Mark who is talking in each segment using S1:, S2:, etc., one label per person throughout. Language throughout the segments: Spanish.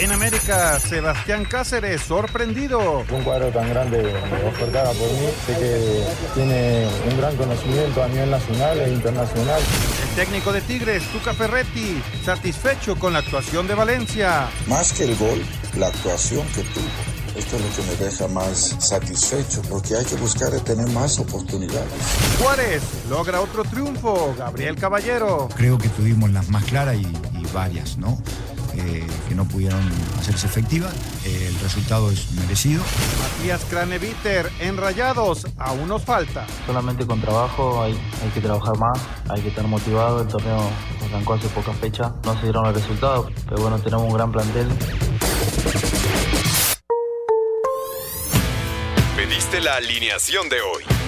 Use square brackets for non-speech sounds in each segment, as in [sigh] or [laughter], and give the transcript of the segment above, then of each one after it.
S1: En América, Sebastián Cáceres, sorprendido.
S2: Un cuadro tan grande ofertada por mí, sé que tiene un gran conocimiento a nivel nacional e internacional.
S1: El técnico de Tigres, Tuca Ferretti, satisfecho con la actuación de Valencia.
S3: Más que el gol, la actuación que tuvo. Esto es lo que me deja más satisfecho, porque hay que buscar tener más oportunidades.
S1: Juárez logra otro triunfo, Gabriel Caballero.
S4: Creo que tuvimos las más claras y, y varias, ¿no? Eh, que no pudieron hacerse efectivas. Eh, el resultado es merecido.
S1: Matías Craneviter, en Rayados, aún nos falta.
S5: Solamente con trabajo hay, hay que trabajar más, hay que estar motivado. El torneo arrancó hace pocas fechas, no se dieron los resultados, pero bueno, tenemos un gran plantel.
S6: Pediste la alineación de hoy.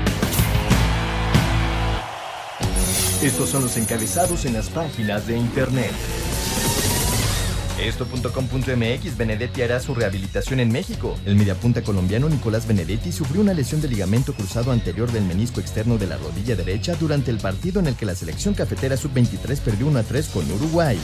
S7: Estos son los encabezados en las páginas de internet. Esto.com.mx Benedetti hará su rehabilitación en México. El mediapunta colombiano Nicolás Benedetti sufrió una lesión de ligamento cruzado anterior del menisco externo de la rodilla derecha durante el partido en el que la selección cafetera sub-23 perdió 1 a 3 con Uruguay.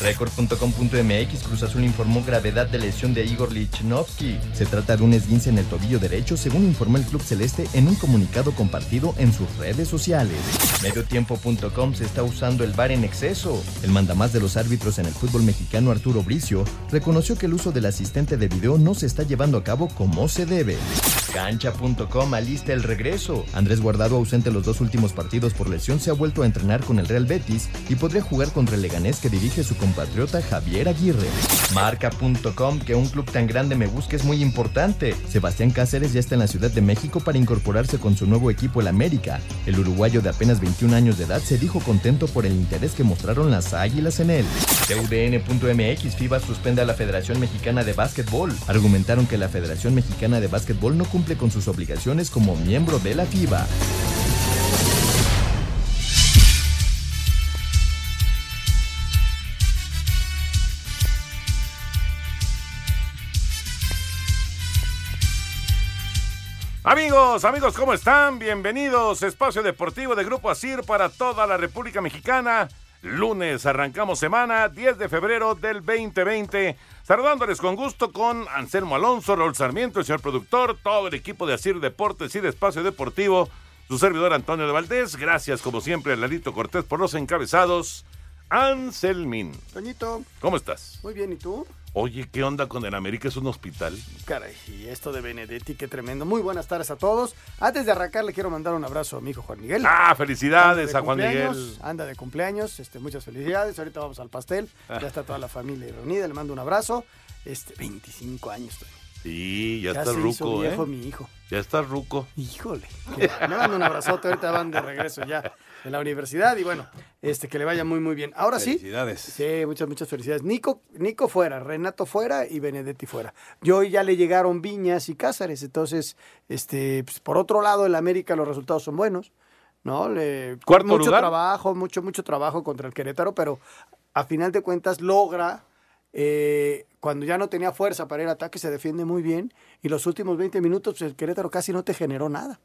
S7: Record.com.mx Cruz Azul informó gravedad de lesión de Igor Lichnowsky. Se trata de un esguince en el tobillo derecho, según informó el club celeste en un comunicado compartido en sus redes sociales. Mediotiempo.com se está usando el VAR en exceso. El mandamás de los árbitros en el fútbol mexicano Arturo Bricio reconoció que el uso del asistente de video no se está llevando a cabo como se debe. Cancha.com alista el regreso. Andrés Guardado, ausente los dos últimos partidos por lesión, se ha vuelto a entrenar con el Real Betis y podría jugar contra el Leganés que dirige su compatriota Javier Aguirre. Marca.com, que un club tan grande me busque es muy importante. Sebastián Cáceres ya está en la Ciudad de México para incorporarse con su nuevo equipo el América. El uruguayo de apenas 21 años de edad se dijo contento por el interés que mostraron las águilas en él. TUDN.mx FIBA suspende a la Federación Mexicana de Básquetbol. Argumentaron que la Federación Mexicana de Básquetbol no cumple con sus obligaciones como miembro de la FIBA.
S8: Amigos, amigos, ¿cómo están? Bienvenidos. Espacio Deportivo de Grupo Asir para toda la República Mexicana. Lunes arrancamos semana 10 de febrero del 2020. Saludándoles con gusto con Anselmo Alonso, Raúl Sarmiento, el señor productor, todo el equipo de Asir Deportes y de Espacio Deportivo, su servidor Antonio de Valdés. Gracias, como siempre, a Lalito Cortés por los encabezados. Anselmin.
S9: Toñito.
S8: ¿Cómo estás?
S9: Muy bien, ¿y tú?
S8: Oye, ¿qué onda con el América? ¿Es un hospital?
S9: Caray, y esto de Benedetti, qué tremendo. Muy buenas tardes a todos. Antes de arrancar, le quiero mandar un abrazo a mi hijo Juan Miguel.
S8: Ah, felicidades a Juan Miguel.
S9: Anda de cumpleaños, este, muchas felicidades. Ahorita vamos al pastel. Ya está toda la familia reunida, le mando un abrazo. Este, 25 años.
S8: Sí, ya,
S9: Ya
S8: está
S9: se hizo
S8: ruco,
S9: viejo
S8: ¿eh?
S9: mi hijo.
S8: Ya está ruco.
S9: Híjole. Le mando un abrazote, ahorita van de regreso ya de la universidad y bueno, este que le vaya muy muy bien. Ahora sí.
S10: Felicidades.
S9: Sí, muchas muchas felicidades. Nico Nico fuera, Renato fuera y Benedetti fuera. Yo ya le llegaron Viñas y Cázares, entonces este pues, por otro lado el América los resultados son buenos, ¿no? Le,
S8: Cuarto
S9: mucho
S8: lugar.
S9: trabajo, mucho mucho trabajo contra el Querétaro, pero a final de cuentas logra eh, cuando ya no tenía fuerza para ir al ataque, se defiende muy bien. Y los últimos 20 minutos, pues, el Querétaro casi no te generó nada.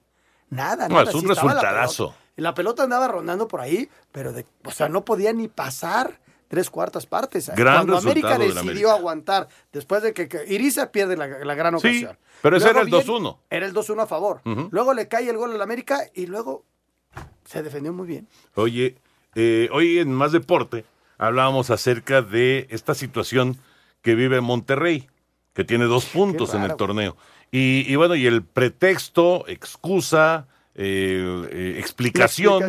S9: Nada,
S8: No,
S9: nada.
S8: es un
S9: Sí la
S8: resultadazo.
S9: pelota. La pelota andaba rondando por ahí, pero de, o sea, no podía ni pasar tres cuartas partes.
S8: Gran
S9: Cuando América decidió
S8: América.
S9: aguantar, después de que, que Iriza pierde la, la gran
S8: Sí,
S9: ocasión.
S8: pero ese
S9: Luego
S8: era el
S9: viene-
S8: 2-1.
S9: Era el 2-1 a favor. Luego le cae el gol al América y luego se defendió muy bien.
S8: Oye, eh, hoy en Más Deporte hablábamos acerca de esta situación que vive Monterrey, que tiene dos puntos en el torneo. Y, y bueno, y el pretexto, excusa, eh, eh, explicación,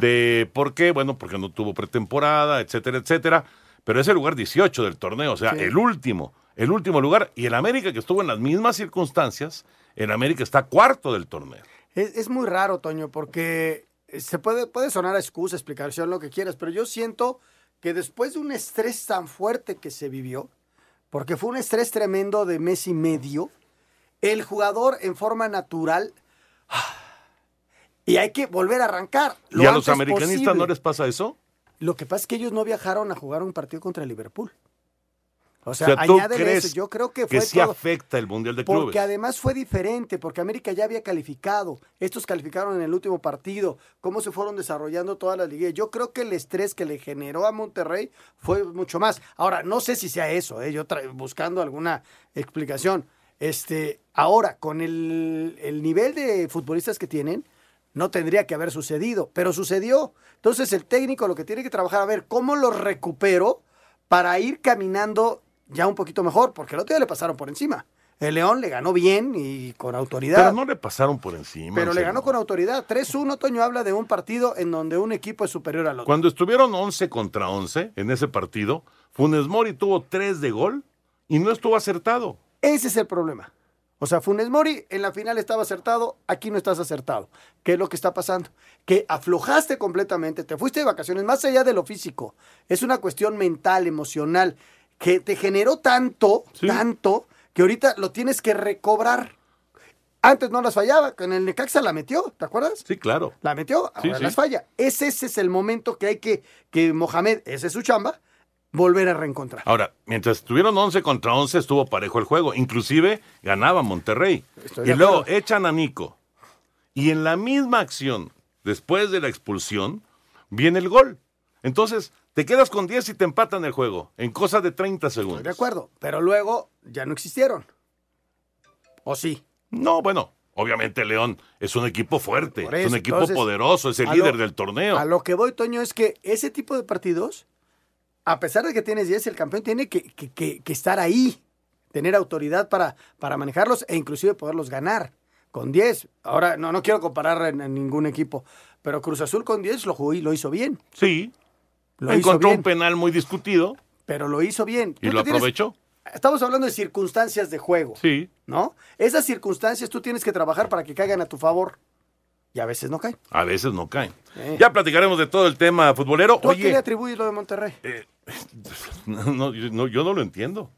S8: de por qué, bueno, porque no tuvo pretemporada, etcétera, etcétera. Pero es el lugar 18 del torneo, o sea,
S9: Sí.
S8: el último, el último lugar. Y el América, que estuvo en las mismas circunstancias, el América está cuarto del torneo.
S9: Es, es muy raro, Toño, porque se puede, puede sonar a excusa, explicación, lo que quieras, pero yo siento que después de un estrés tan fuerte que se vivió, porque fue un estrés tremendo de mes y medio. El jugador en forma natural. Y hay que volver a arrancar. lo
S8: ¿Y a los americanistas
S9: posible.
S8: no les pasa eso?
S9: Lo que pasa es que ellos no viajaron a jugar un partido contra el Liverpool. O
S8: O
S9: sea,
S8: sea, ¿tú
S9: añádele
S8: crees
S9: eso. Yo creo que
S8: que
S9: fue
S8: sí
S9: todo.
S8: afecta el Mundial de
S9: Porque
S8: Clubes?
S9: además fue diferente, porque América ya había calificado. Estos calificaron en el último partido. Cómo se fueron desarrollando todas las liguillas. Yo creo que el estrés que le generó a Monterrey fue mucho más. Ahora, no sé si sea eso, ¿eh? yo buscando alguna explicación. Este, ahora, con el, el nivel de futbolistas que tienen, no tendría que haber sucedido, pero sucedió. Entonces el técnico lo que tiene que trabajar a ver cómo lo recupero para ir caminando ya un poquito mejor, porque el otro día le pasaron por encima. El León le ganó bien y con autoridad.
S8: Pero no le pasaron por encima.
S9: Pero le ganó con autoridad. 3-1, Toño habla de un partido en donde un equipo es superior al otro.
S8: Cuando estuvieron 11 contra 11 en ese partido, Funes Mori tuvo 3 de gol y no estuvo acertado.
S9: Ese es el problema. O sea, Funes Mori en la final estaba acertado, aquí no estás acertado. ¿Qué es lo que está pasando? Que aflojaste completamente, te fuiste de vacaciones, más allá de lo físico. Es una cuestión mental, emocional, que te generó tanto, tanto, que ahorita lo tienes que recobrar. Antes no las fallaba, con el Necaxa la metió, ¿te acuerdas?
S8: Sí, claro.
S9: La metió, ahora
S8: sí.
S9: las falla. Ese, ese es el momento que hay que, que Mohamed, ese es su chamba, volver a reencontrar.
S8: Ahora, mientras estuvieron 11 contra 11, estuvo parejo el juego. Inclusive ganaba Monterrey.
S9: Estoy
S8: y luego
S9: acuerdo.
S8: echan a Nico. Y en la misma acción, después de la expulsión, viene el gol. Entonces, te quedas con 10 y te empatan el juego en cosa de 30 segundos.
S9: Estoy de acuerdo, pero luego ya no existieron. ¿O sí?
S8: No, bueno, obviamente León es un equipo fuerte, es un equipo
S9: entonces,
S8: poderoso, es el líder
S9: lo-
S8: del torneo.
S9: A lo que voy, Toño, es que ese tipo de partidos, a pesar de que tienes 10, el campeón tiene que, que- que- que estar ahí, tener autoridad para, para manejarlos e inclusive poderlos ganar. Con 10, ahora no, no quiero comparar en, en ningún equipo, pero Cruz Azul con 10 lo jugó y lo hizo bien.
S8: Sí,
S9: Lo hizo
S8: encontró
S9: bien,
S8: un penal muy discutido
S9: pero lo hizo bien.
S8: y lo
S9: tienes-
S8: aprovechó.
S9: Estamos hablando de circunstancias de juego.
S8: Sí.
S9: ¿No? Esas circunstancias tú tienes que trabajar para que caigan a tu favor. Y a veces no caen.
S8: A veces no caen.
S9: Eh.
S8: Ya platicaremos de todo el tema futbolero.
S9: ¿Tú a qué le atribuyes lo de Monterrey?
S8: no, [laughs] no, yo, no, yo no lo entiendo.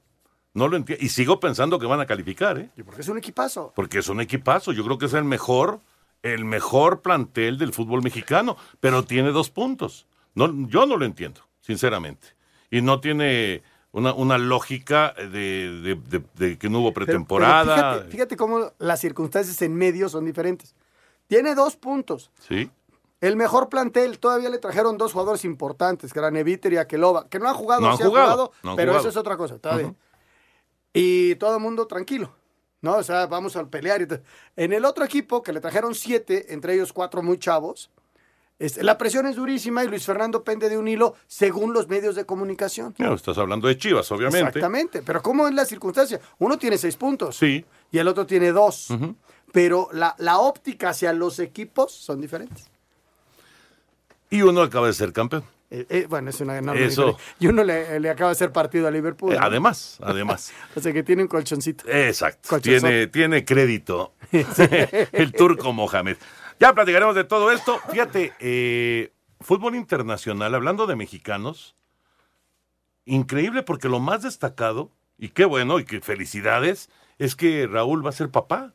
S8: No lo entiendo. Y sigo pensando que van a calificar, ¿eh?
S9: Porque es un equipazo.
S8: Porque es un equipazo. Yo creo que es el mejor, el mejor plantel del fútbol mexicano. Pero tiene dos puntos. No, yo no lo entiendo, sinceramente. Y no tiene una, una lógica de, de- de- de que no hubo
S9: Pero- pero
S8: pretemporada.
S9: fíjate, fíjate cómo las circunstancias en medio son diferentes. Tiene dos puntos.
S8: Sí.
S9: El mejor plantel, todavía le trajeron dos jugadores importantes, que eran Eviter y Aqueloba, que no han jugado,
S8: No han
S9: sí han
S8: jugado, no han
S9: pero
S8: jugado.
S9: eso es otra cosa, todavía. Y todo el mundo tranquilo, ¿no? O sea, vamos a pelear. y. En el otro equipo, que le trajeron siete, entre ellos cuatro muy chavos, este, la presión es durísima y Luis Fernando pende de un hilo según los medios de comunicación.
S8: No, estás hablando de Chivas, obviamente.
S9: Exactamente, pero ¿cómo es la circunstancia? Uno tiene seis puntos
S8: Sí.
S9: y el otro tiene dos, pero la, la óptica hacia los equipos son diferentes.
S8: Y uno acaba de ser campeón.
S9: Eh, eh, bueno, es una enorme
S8: Eso.
S9: diferencia. Y uno le, le acaba de hacer partido a Liverpool.
S8: Eh,
S9: ¿no?
S8: además, además. [laughs]
S9: o sea que tiene un colchoncito.
S8: Exacto. Tiene, tiene crédito [laughs] [laughs] el turco Mohamed. Ya platicaremos de todo esto. Fíjate, eh, fútbol internacional, hablando de mexicanos, increíble porque lo más destacado, y qué bueno, y qué felicidades, es que Raúl va a ser papá.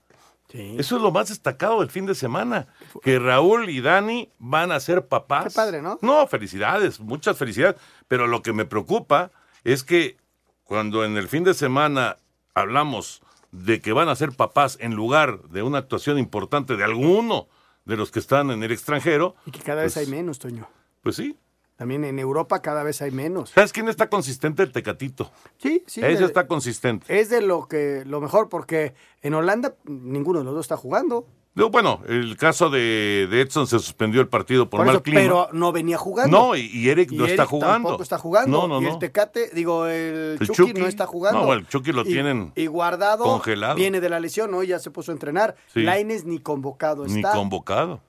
S8: Eso es lo más destacado del fin de semana. Que Raúl y Dani van a ser papás.
S9: Qué padre, ¿no?
S8: No, felicidades, muchas felicidades. Pero lo que me preocupa es que cuando en el fin de semana hablamos de que van a ser papás en lugar de una actuación importante de alguno de los que están en el extranjero,
S9: Y que cada vez
S8: Pues-
S9: hay menos, Toño.
S8: pues sí.
S9: También en Europa cada vez hay menos.
S8: ¿Sabes quién está consistente? El Tecatito.
S9: Sí, sí.
S8: Ese
S9: de-
S8: está consistente.
S9: Es de lo que lo mejor porque en Holanda ninguno de los dos está jugando.
S8: Bueno, el caso de, de Edson se suspendió el partido por,
S9: Por
S8: mal
S9: eso,
S8: clima.
S9: pero no venía jugando.
S8: No, y, y Eric
S9: Y
S8: no está jugando.
S9: Tampoco está jugando.
S8: No, no,
S9: y
S8: no.
S9: el Tecate, digo, el,
S8: El
S9: Chucky,
S8: Chucky.
S9: no está jugando.
S8: No, el Chucky lo
S9: Y-
S8: tienen
S9: Y guardado.
S8: congelado.
S9: Viene de la lesión, hoy ya se puso a entrenar.
S8: Sí.
S9: Laines ni convocado
S8: Ni
S9: está.
S8: convocado.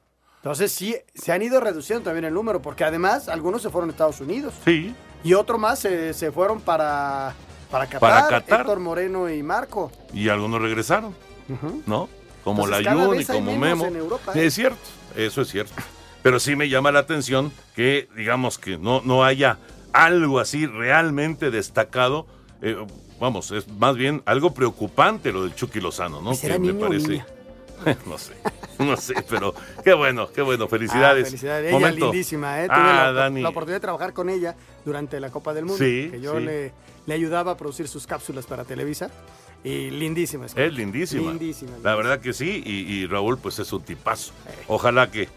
S9: Entonces sí, se han ido reduciendo también el número, porque además algunos se fueron a Estados Unidos.
S8: Sí.
S9: Y otro más se, se fueron para, para Qatar,
S8: Para Qatar.
S9: Héctor Moreno y Marco.
S8: Y algunos regresaron. ¿no? Como
S9: Entonces,
S8: la Jun y como Memo.
S9: en Europa, ¿eh?
S8: Es cierto, eso es cierto. Pero sí me llama la atención que, digamos, que no, no haya algo así realmente destacado eh, vamos, es más bien algo preocupante lo del Chucky Lozano, ¿no?
S9: ¿Será
S8: Que me parece.
S9: niña? [laughs]
S8: no sé, no sé, pero qué bueno, qué bueno, felicidades.
S9: Ah, felicidades. Ella
S8: Momento.
S9: lindísima, ¿eh? Tuve
S8: Ah,
S9: la,
S8: Dani.
S9: la oportunidad de trabajar con ella durante la Copa del Mundo.
S8: Sí,
S9: que yo
S8: sí.
S9: le, le ayudaba a producir sus cápsulas para Televisa. Y lindísima.
S8: Es lindísima.
S9: Lindísima.
S8: La verdad que sí, y, y Raúl pues es un tipazo. Ojalá que,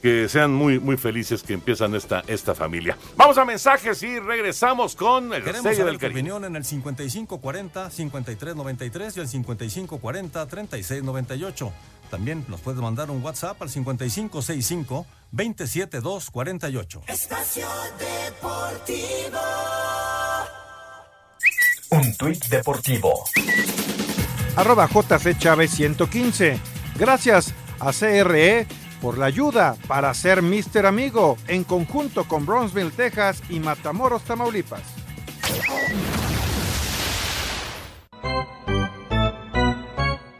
S8: que sean muy, muy felices que empiezan esta, esta familia. Vamos a mensajes y regresamos con el
S11: Queremos
S8: sello del
S11: tu opinión en el 5540-5393 y el 5540-3698. También nos puedes mandar un WhatsApp al 5565-27248.
S12: Espacio Deportivo.
S7: Un tuit deportivo.
S1: Arroba JC Chávez 115. Gracias a CRE por la ayuda para ser Mister Amigo en conjunto con Bronzeville, Texas y Matamoros, Tamaulipas.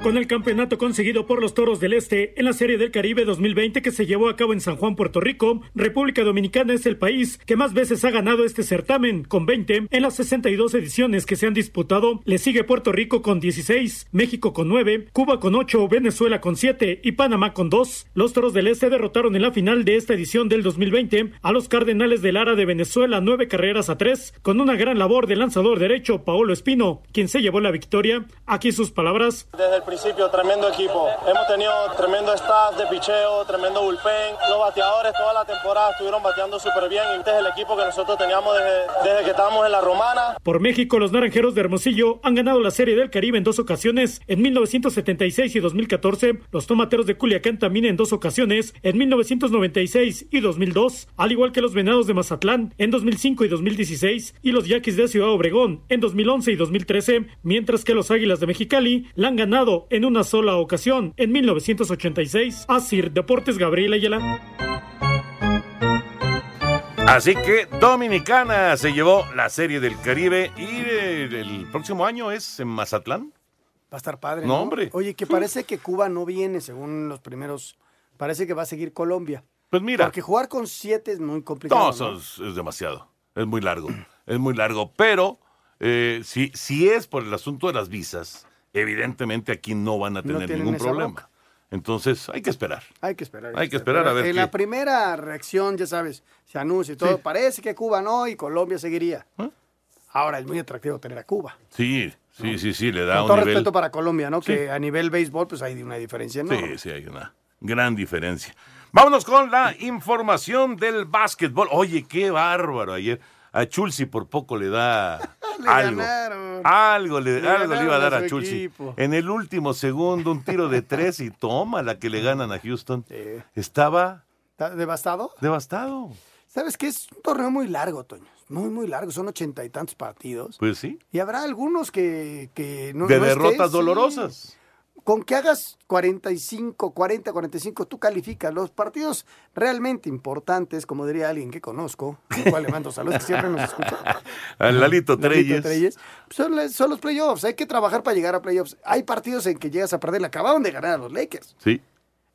S13: Con el campeonato conseguido por los Toros del Este en la Serie del Caribe 2020 que se llevó a cabo en San Juan, Puerto Rico, República Dominicana es el país que más veces ha ganado este certamen, con 20 en las 62 ediciones que se han disputado. Le sigue Puerto Rico con 16, México con 9, Cuba con 8, Venezuela con 7 y Panamá con 2. Los Toros del Este derrotaron en la final de esta edición del 2020 a los Cardenales de Lara de Venezuela 9 carreras a 3, con una gran labor del lanzador derecho Paolo Espino, quien se llevó la victoria. Aquí sus palabras.
S14: Principio, tremendo equipo. Hemos tenido tremendo staff de picheo, tremendo bullpen. Los bateadores toda la temporada estuvieron bateando súper bien. Este es el equipo que nosotros teníamos desde, desde que estábamos en la romana.
S13: Por México, los Naranjeros de Hermosillo han ganado la Serie del Caribe en dos ocasiones, en 1976 y 2014. Los Tomateros de Culiacán también en dos ocasiones, en 1996 y 2002. Al igual que los Venados de Mazatlán en 2005 y 2016. Y los Yaquis de Ciudad Obregón en 2011 y 2013. Mientras que los Águilas de Mexicali la han ganado en una sola ocasión, en 1986. Asir Deportes Gabriel Ayala.
S8: Así que Dominicana se llevó la serie del Caribe y el, el próximo año es en Mazatlán.
S9: Va a estar padre.
S8: No, hombre.
S9: Oye, que parece que Cuba no viene según los primeros. Parece que va a seguir Colombia.
S8: Pues mira.
S9: Porque jugar con siete es muy complicado.
S8: No,
S9: ¿no?
S8: eso es, es demasiado. Es muy largo. es muy largo. Pero eh, si, si es por el asunto de las visas, evidentemente aquí no van a
S9: No
S8: tener ningún problema. Entonces hay que esperar.
S9: Hay que esperar.
S8: Hay que esperar a ver
S9: En
S8: qué-
S9: la primera reacción, ya sabes, se anuncia y todo.
S8: Sí.
S9: Parece que Cuba no y Colombia seguiría.
S8: ¿Eh?
S9: Ahora es muy atractivo tener a Cuba.
S8: Sí, sí, sí, sí, le da
S9: Con
S8: un
S9: todo
S8: nivel.
S9: respeto para Colombia, ¿no?
S8: Sí.
S9: Que a nivel béisbol, pues hay una diferencia enorme.
S8: Sí, sí, hay una gran diferencia. Vámonos con la información del básquetbol. Oye, qué bárbaro ayer. A Chulsi por poco le da [laughs]
S9: Le
S8: algo.
S9: ganaron.
S8: Algo le,
S9: Le
S8: algo le iba a dar
S9: a
S8: Chulsi.
S9: equipo.
S8: En el último segundo, un tiro de tres y toma la que le ganan a Houston. Estaba
S9: ¿Está devastado?
S8: devastado.
S9: ¿Sabes qué? Es un torneo muy largo, Toño. Muy, muy largo. Son ochenta y tantos partidos.
S8: Pues sí.
S9: Y habrá algunos que, que no.
S8: de
S9: no estés,
S8: derrotas
S9: sí. Con que hagas 45, 40, 45, tú calificas. Los partidos realmente importantes, como diría alguien que conozco, al cual le mando saludos, que siempre nos escucha. [laughs]
S8: A Lalito Treyes.
S9: Son, los playoffs. Hay que trabajar para llegar a playoffs. Hay partidos en que llegas a perder. Le acababan de ganar a los Lakers.
S8: Sí.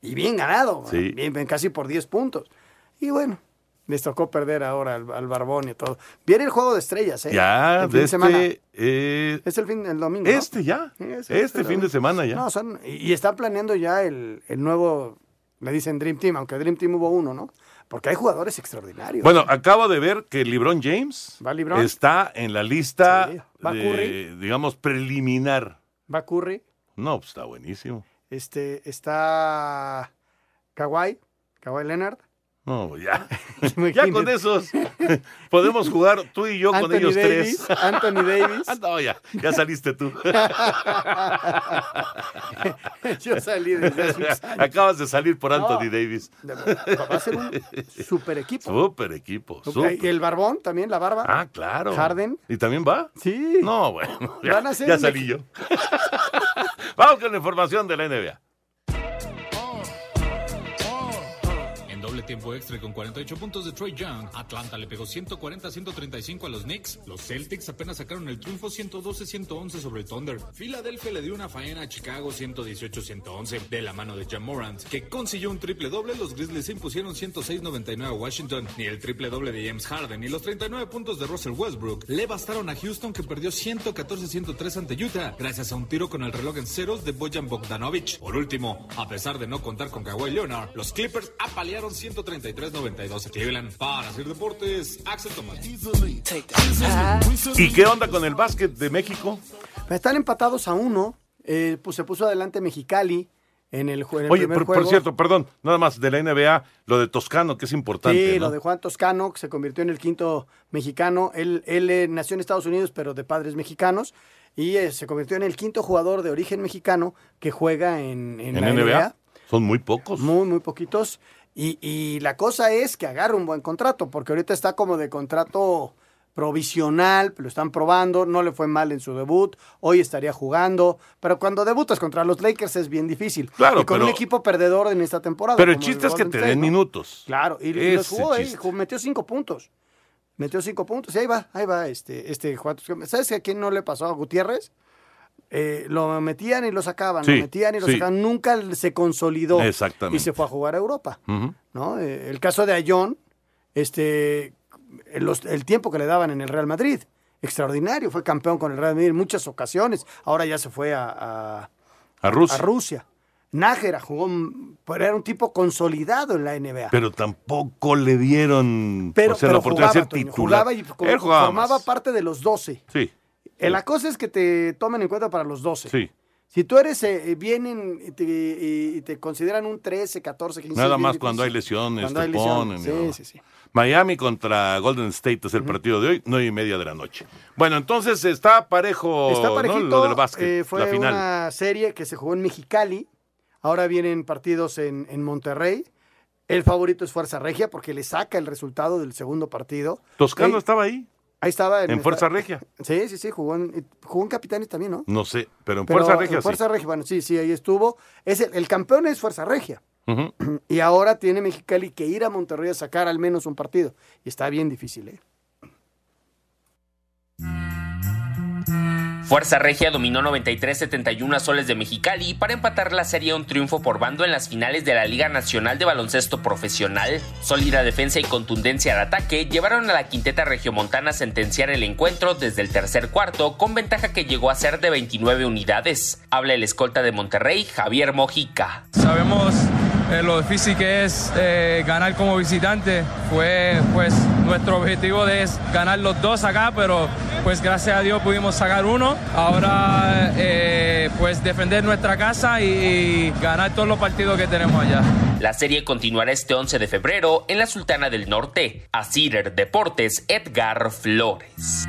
S9: Y bien ganado.
S8: Sí.
S9: Bien, bien, casi por 10 puntos. Y bueno, les tocó perder ahora al, al Barbón y todo. Viene el juego de estrellas, ¿eh?
S8: Ya,
S9: El fin
S8: de
S9: semana.
S8: este. eh,
S9: Es el fin el domingo. ¿no?
S8: este ya.
S9: Sí, es
S8: Este fin de semana ya.
S9: No, son, y, y están planeando ya el, el nuevo, le dicen Dream Team, aunque Dream Team hubo uno, ¿no? Porque hay jugadores extraordinarios.
S8: Bueno, acabo de ver que LeBron James
S9: ¿Va LeBron?
S8: está en la lista,
S9: Sí. ¿Va
S8: de,
S9: Curry?
S8: digamos, preliminar.
S9: Va Curry,
S8: No, pues está buenísimo.
S9: este, está Kawhi, Kawhi Leonard.
S8: No, ya. [laughs] ya con esos podemos jugar tú y yo con ellos
S9: Davis,
S8: tres.
S9: Anthony Davis. [laughs]
S8: Ah, no, ya, ya saliste tú. [laughs]
S9: Yo salí desde hace años.
S8: Acabas de salir por
S9: No.
S8: Anthony Davis.
S9: Va a ser un super equipo.
S8: Super equipo. Super.
S9: el Barbón también, la barba.
S8: Ah, claro.
S9: Harden.
S8: ¿Y también va?
S9: Sí.
S8: No, bueno. Ya,
S9: Van a ser
S8: ya salí yo. Vamos con la información de la NBA.
S15: Tiempo extra con 48 puntos de Troy Young, Atlanta le pegó 140-135 a los Knicks. Los Celtics apenas sacaron el triunfo 112-111 sobre el Thunder. Philadelphia le dio una faena a Chicago 118-111 de la mano de John Morant, que consiguió un triple doble. Los Grizzlies impusieron 106-99 a Washington. Ni el triple doble de James Harden ni los 39 puntos de Russell Westbrook le bastaron a Houston que perdió 114-103 ante Utah gracias a un tiro con el reloj en ceros de Bojan Bogdanovic. Por último, a pesar de no contar con Kawhi Leonard, los Clippers apalearon 133-92 a Cleveland. Para hacer deportes, Axel Tomás.
S8: ¿Y qué onda con el básquet de México?
S9: Están empatados a uno. eh, pues se puso adelante Mexicali en el, en el
S8: Oye,
S9: primer
S8: por, por
S9: juego.
S8: cierto, perdón, nada más de la NBA, lo de Toscano, que es importante.
S9: Sí,
S8: ¿no?
S9: lo de Juan Toscano, que se convirtió en el quinto mexicano. Él, él eh, nació en Estados Unidos, pero de padres mexicanos. Y eh, se convirtió en el quinto jugador de origen mexicano que juega en, en
S8: en
S9: la
S8: NBA,
S9: NBA.
S8: son muy pocos.
S9: Muy, muy poquitos. Y, y la cosa es que agarre un buen contrato, porque ahorita está como de contrato provisional, lo están probando, no le fue mal en su debut, hoy estaría jugando, pero cuando debutas contra los Lakers es bien difícil.
S8: Claro,
S9: y con un equipo perdedor en esta temporada.
S8: Pero el chiste es que te den
S9: ¿no?
S8: minutos.
S9: Claro, y, y los jugó, eh, metió cinco puntos. Metió cinco puntos. Y ahí va, ahí va este, este Juan. ¿Sabes a quién no le pasó a Gutiérrez? Eh, lo metían y lo sacaban,
S8: Sí,
S9: lo metían y lo
S8: sí.
S9: sacaban. Nunca se consolidó.
S8: Exactamente.
S9: Y se fue a jugar a Europa. ¿no? Eh, el caso de Ayón, este, el, los- el tiempo que le daban en el Real Madrid, extraordinario, fue campeón con el Real Madrid en muchas ocasiones, ahora ya se fue a, a-
S8: A Rusia.
S9: a Rusia. Nájera jugó, pero era un tipo consolidado en la NBA.
S8: Pero tampoco le dieron
S9: Pero,
S8: o sea,
S9: pero
S8: la oportunidad
S9: jugaba,
S8: de ser titular.
S9: jugaba y como-
S8: Él jugaba
S9: formaba
S8: más.
S9: parte de los 12.
S8: Sí,
S9: Eh, La cosa es que te tomen en cuenta para los 12.
S8: sí.
S9: Si tú eres, eh, vienen y te, y- y te consideran un 13, 14, 15.
S8: Nada más cuando hay lesiones,
S9: Cuando
S8: te
S9: hay
S8: ponen.
S9: Sí, sí, sí.
S8: Miami contra Golden State es el partido de hoy, nueve y media de la noche. Bueno, entonces está parejo
S9: Está
S8: ¿no?
S9: parejito.
S8: lo del básquet,
S9: eh, fue
S8: la final.
S9: una serie que se jugó en Mexicali. Ahora vienen partidos en, en Monterrey. El favorito es Fuerza Regia porque le saca el resultado del segundo partido.
S8: Toscano estaba ahí,
S9: Ahí estaba.
S8: en Fuerza Regia.
S9: Sí, sí, sí. Jugó en, jugó en Capitanes también, ¿no?
S8: No sé, pero en
S9: Pero
S8: Fuerza Regia
S9: en Fuerza
S8: sí.
S9: Regia, bueno, sí, sí, ahí estuvo. Es el, el campeón es Fuerza Regia. [clears throat] Y ahora tiene Mexicali que ir a Monterrey a sacar al menos un partido. Y está bien difícil, ¿eh?
S16: Fuerza Regia dominó 93-71 a Soles de Mexicali para empatar la serie un triunfo por bando en las finales de la Liga Nacional de Baloncesto Profesional. Sólida defensa y contundencia al ataque llevaron a la quinteta regiomontana a sentenciar el encuentro desde el tercer cuarto con ventaja que llegó a ser de 29 unidades. Habla el escolta de Monterrey, Javier Mojica.
S17: Sabemos eh, lo difícil que es eh, ganar como visitante. Fue pues nuestro objetivo de es ganar los dos acá, pero pues gracias a Dios pudimos sacar uno. Ahora eh, pues defender nuestra casa y, ganar todos los partidos que tenemos allá.
S16: La serie continuará este 11 de febrero en la Sultana del Norte. A Cider Deportes, Edgar Flores.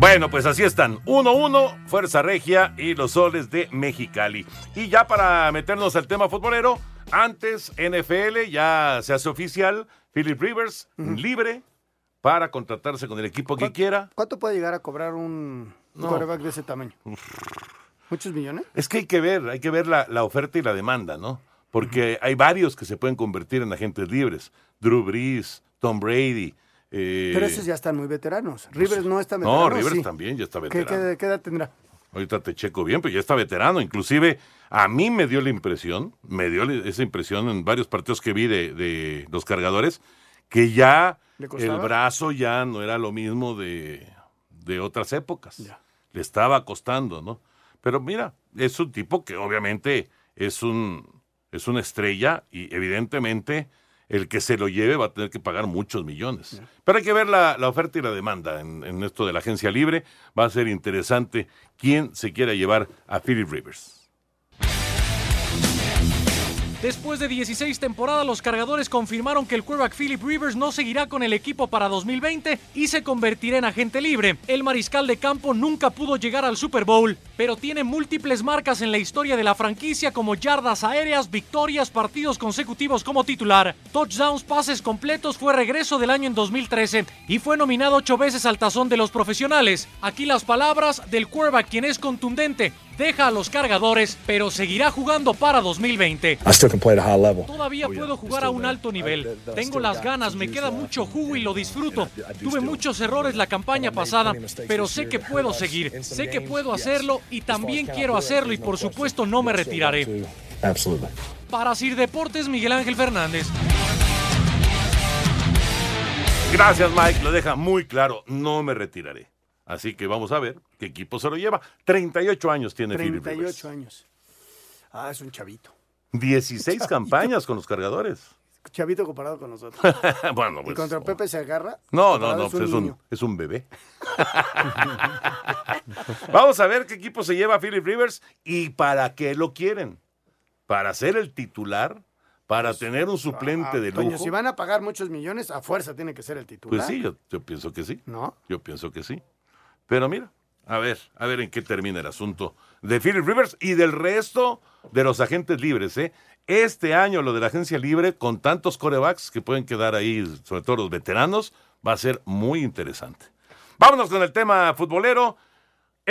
S8: Bueno, pues así están. 1-1, Fuerza Regia y los soles de Mexicali. Y ya para meternos al tema futbolero, antes NFL ya se hace oficial, Philip Rivers libre para contratarse con el equipo que quiera.
S9: ¿Cuánto puede llegar a cobrar un,
S8: No.
S9: quarterback de ese tamaño? ¿Muchos millones?
S8: Es que hay que ver, hay que ver la, la oferta y la demanda, ¿no? Porque hay varios que se pueden convertir en agentes libres. Drew Brees, Tom Brady. Eh,
S9: Pero esos ya están muy veteranos. Rivers no está veterano.
S8: No, Rivers
S9: sí.
S8: también ya está
S9: ¿Qué,
S8: veterano.
S9: qué- qué edad tendrá?
S8: Ahorita te checo bien, pero ya está veterano. Inclusive a mí me dio la impresión, me dio esa impresión en varios partidos que vi de, de los cargadores, que ya el brazo ya no era lo mismo de, de otras épocas. Le estaba costando, ¿no? Pero mira, es un tipo que obviamente es un es una estrella y evidentemente el que se lo lleve va a tener que pagar muchos millones. Pero hay que ver la, la oferta y la demanda en, en esto de la agencia libre. Va a ser interesante quién se quiera llevar a Philip Rivers.
S18: Después de 16 temporadas, los cargadores confirmaron que el quarterback Philip Rivers no seguirá con el equipo para 2020 y se convertirá en agente libre. El mariscal de campo nunca pudo llegar al Super Bowl, pero tiene múltiples marcas en la historia de la franquicia como yardas aéreas, victorias, partidos consecutivos como titular, touchdowns, pases completos, fue regreso del año en 2013 y fue nominado ocho veces al tazón de los profesionales. Aquí las palabras del quarterback quien es contundente, deja a los cargadores, pero seguirá jugando para 2020.
S19: I still can play at a high level.
S18: Todavía puedo jugar a un alto nivel. Tengo las ganas, me queda mucho jugo y lo disfruto. Tuve muchos errores la campaña pasada, pero sé que puedo seguir. Sé que puedo hacerlo y también quiero hacerlo y por supuesto no me retiraré. Para Sir Deportes, Miguel Ángel Fernández.
S8: Gracias, Mike. Lo deja muy claro. No me retiraré. Así que vamos a ver qué equipo se lo lleva. 38 años tiene Philip Rivers.
S9: 38 años. Ah, es un chavito.
S8: 16 campañas con los cargadores.
S9: Chavito comparado con nosotros. [laughs]
S8: bueno,
S9: ¿Y
S8: pues.
S9: contra Pepe se agarra?
S8: No, no, no, pues es un, es un bebé. [laughs] [laughs] Vamos a ver qué equipo se lleva Philip Rivers y para qué lo quieren. ¿Para ser el titular? ¿Para tener un suplente de
S9: Ah, Toño,
S8: lujo?
S9: si van a pagar muchos millones, a fuerza tiene que ser el titular.
S8: Pues sí, yo, yo pienso que sí.
S9: ¿No?
S8: Yo pienso que sí. Pero mira, a ver, a ver en qué termina el asunto de Philip Rivers y del resto de los agentes libres, ¿eh? Este año lo de la agencia libre, con tantos corebacks que pueden quedar ahí, sobre todo los veteranos, va a ser muy interesante. Vámonos con el tema futbolero.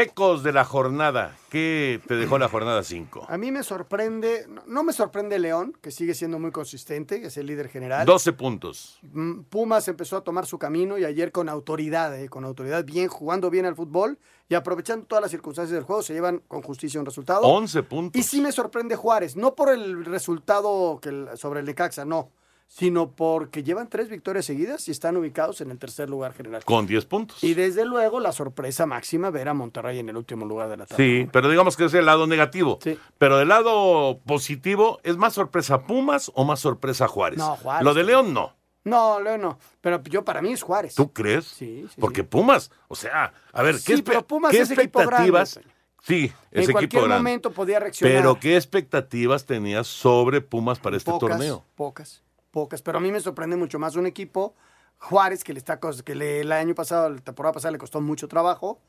S8: Ecos de la jornada. ¿Qué te dejó la jornada 5?
S9: A mí me sorprende, no, me sorprende León, que sigue siendo muy consistente, que es el líder general.
S8: 12 puntos.
S9: Mm, Pumas empezó a tomar su camino y ayer con autoridad, eh, con autoridad, bien, jugando bien al fútbol y aprovechando todas las circunstancias del juego, se llevan con justicia un resultado.
S8: 11 puntos.
S9: Y sí me sorprende Juárez, no por el resultado que el- sobre el Necaxa, no, sino porque llevan tres victorias seguidas y están ubicados en el tercer lugar general.
S8: Con 10 puntos.
S9: Y desde luego la sorpresa máxima ver a Monterrey en el último lugar de la tabla.
S8: Sí, pero digamos que es el lado negativo. Pero del lado positivo, ¿es más sorpresa Pumas o más sorpresa Juárez?
S9: No, Juárez.
S8: Lo de León no.
S9: No, León no, pero yo para mí es Juárez.
S8: ¿Tú crees?
S9: Sí, sí,
S8: Porque Pumas, o sea, a ver, ¿qué,
S9: Sí,
S8: espe-
S9: pero Pumas
S8: qué
S9: es
S8: expectativas?
S9: grande,
S8: sí,
S9: En
S8: equipo
S9: cualquier
S8: grande.
S9: momento podía reaccionar.
S8: Pero ¿qué expectativas tenías sobre Pumas para este
S9: pocas,
S8: torneo?
S9: Pocas, pocas. Pero a mí me sorprende mucho más un equipo, Juárez, que le está que le- el año pasado, la temporada pasada le costó mucho trabajo,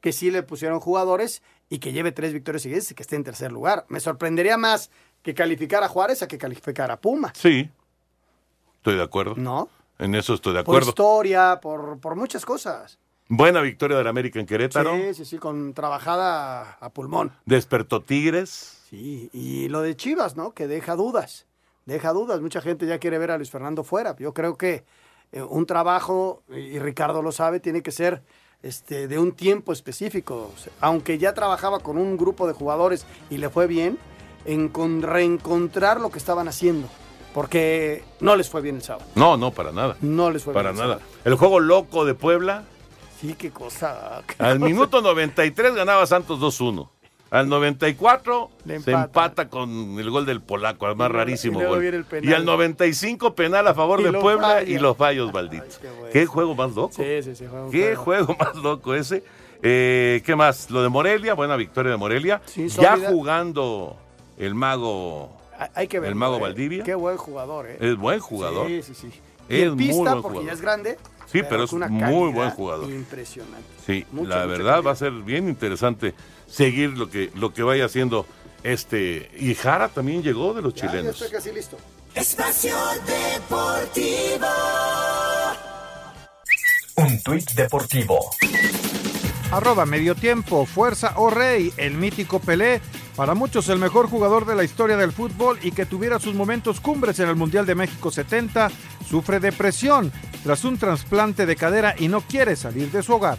S9: que sí le pusieron jugadores y que lleve tres victorias seguidas y que esté en tercer lugar. Me sorprendería más que calificara a Juárez a que calificara a Puma.
S8: Sí, estoy de acuerdo.
S9: ¿No?
S8: En eso estoy de
S9: Por
S8: acuerdo.
S9: historia, por, por muchas cosas.
S8: Buena victoria del América en Querétaro.
S9: Sí, sí, sí, con trabajada a pulmón.
S8: Despertó Tigres.
S9: Sí, y lo de Chivas, ¿no? Que deja dudas, deja dudas. Mucha gente ya quiere ver a Luis Fernando fuera. Yo creo que eh, un trabajo, y Ricardo lo sabe, tiene que ser este, de un tiempo específico. O sea, Aunque ya trabajaba con un grupo de jugadores y le fue bien, en con- reencontrar lo que estaban haciendo. Porque no les fue bien el sábado.
S8: No, no, para nada.
S9: No les fue
S8: Para
S9: bien el
S8: nada. El juego loco de Puebla.
S9: Sí, qué cosa. qué
S8: Al
S9: cosa.
S8: minuto 93 ganaba Santos 2-1. Al 94
S9: Le
S8: se
S9: empata.
S8: con el gol del polaco, además
S9: Y luego-
S8: rarísimo
S9: y
S8: gol. Y al 95 penal a favor
S9: Y
S8: de Puebla
S9: falla.
S8: y los fallos malditos.
S9: qué bueno.
S8: qué, juego más loco.
S9: Sí, sí, sí.
S8: Qué
S9: juego.
S8: juego [laughs] más loco ese. Eh, ¿Qué más? Lo de Morelia, buena victoria de Morelia.
S9: Sí,
S8: ya
S9: sólida.
S8: jugando el mago,
S9: Hay- que ver.
S8: el mago Valdivia.
S9: Qué buen jugador, ¿eh?
S8: Es buen jugador.
S9: Sí, sí, sí.
S8: Es
S9: Y en
S8: muy
S9: pista,
S8: buen
S9: porque
S8: jugador.
S9: ya es grande.
S8: Sí, pero es
S9: una
S8: muy buen jugador.
S9: Impresionante.
S8: Sí,
S9: Mucha,
S8: la verdad va a ser bien interesante seguir lo que, lo que vaya haciendo este. Y Jara también llegó de los
S9: Ya, ya
S8: chilenos.
S9: estoy casi listo.
S12: Espacio Deportivo.
S7: Un tuit deportivo.
S1: Arroba medio tiempo, fuerza o rey, el mítico Pelé, para muchos el mejor jugador de la historia del fútbol y que tuviera sus momentos cumbres en el Mundial de México 70, sufre depresión tras un trasplante de cadera y no quiere salir de su hogar.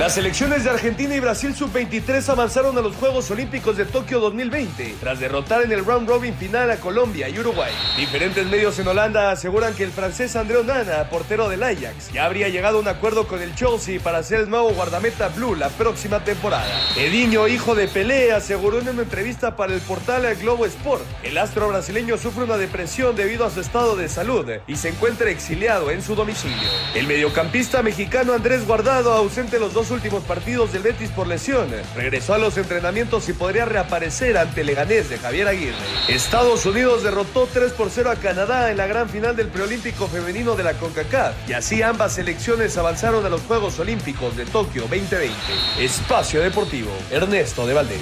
S20: Las selecciones de Argentina y Brasil sub-23 avanzaron a los Juegos Olímpicos de Tokio 2020 tras derrotar en el round robin final a Colombia y Uruguay. Diferentes medios en Holanda aseguran que el francés André Onana, portero del Ajax, ya habría llegado a un acuerdo con el Chelsea para ser el nuevo guardameta blue la próxima temporada. Ediño, hijo de Pelé, aseguró en una entrevista para el portal Globo Sport el astro brasileño sufre una depresión debido a su estado de salud y se encuentra exiliado en su domicilio. El mediocampista mexicano Andrés Guardado, ausente los dos últimos partidos del Betis por lesión, regresó a los entrenamientos y podría reaparecer ante Leganés de Javier Aguirre. Estados Unidos derrotó 3 por 0 a Canadá en la gran final del preolímpico femenino de la CONCACAF y así ambas selecciones avanzaron a los Juegos Olímpicos de Tokio 2020. Espacio Deportivo, Ernesto de Valdés.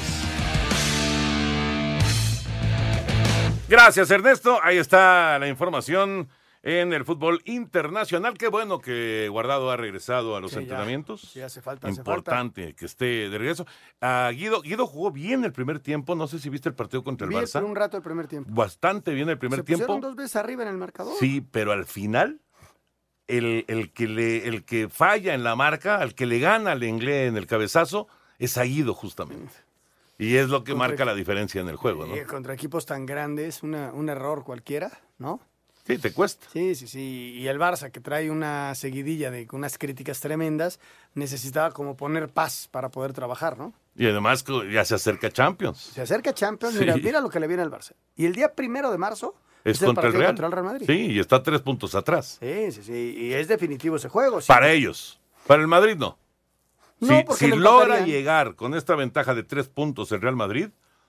S8: Gracias, Ernesto. Ahí está la información en el fútbol internacional. Qué bueno que Guardado ha regresado a los
S9: Sí, ya.
S8: entrenamientos.
S9: Sí, hace falta, hace
S8: Importante que esté de regreso. Ah, Guido, Guido jugó bien el primer tiempo. No sé si viste el partido contra el
S9: Vi
S8: Barça.
S9: un rato el primer tiempo.
S8: Bastante bien el primer
S9: Se
S8: tiempo.
S9: pusieron dos veces arriba en el marcador.
S8: Sí, pero al final, el, el que le, el que falla en la marca, al que le gana al inglés en el cabezazo, es a Guido, justamente. Y es lo que
S9: Contra-
S8: marca la diferencia en el juego, ¿no?
S9: Contra equipos tan grandes, una- un error cualquiera, ¿no?
S8: Sí, te cuesta.
S9: Sí, sí, sí. Y el Barça, que trae una seguidilla de unas críticas tremendas, necesitaba como poner paz para poder trabajar, ¿no?
S8: Y además ya se acerca Champions.
S9: Se acerca Champions,
S8: Sí.
S9: mira, mira lo que le viene al Barça. Y el día primero de marzo
S8: Es contra el Real.
S9: contra el Real Madrid.
S8: Sí, y está tres puntos atrás.
S9: Sí, sí, sí. Y es definitivo ese juego. sí.
S8: Para ellos. Para el Madrid no.
S9: No,
S8: si si logra llegar con esta ventaja de tres puntos el Real Madrid,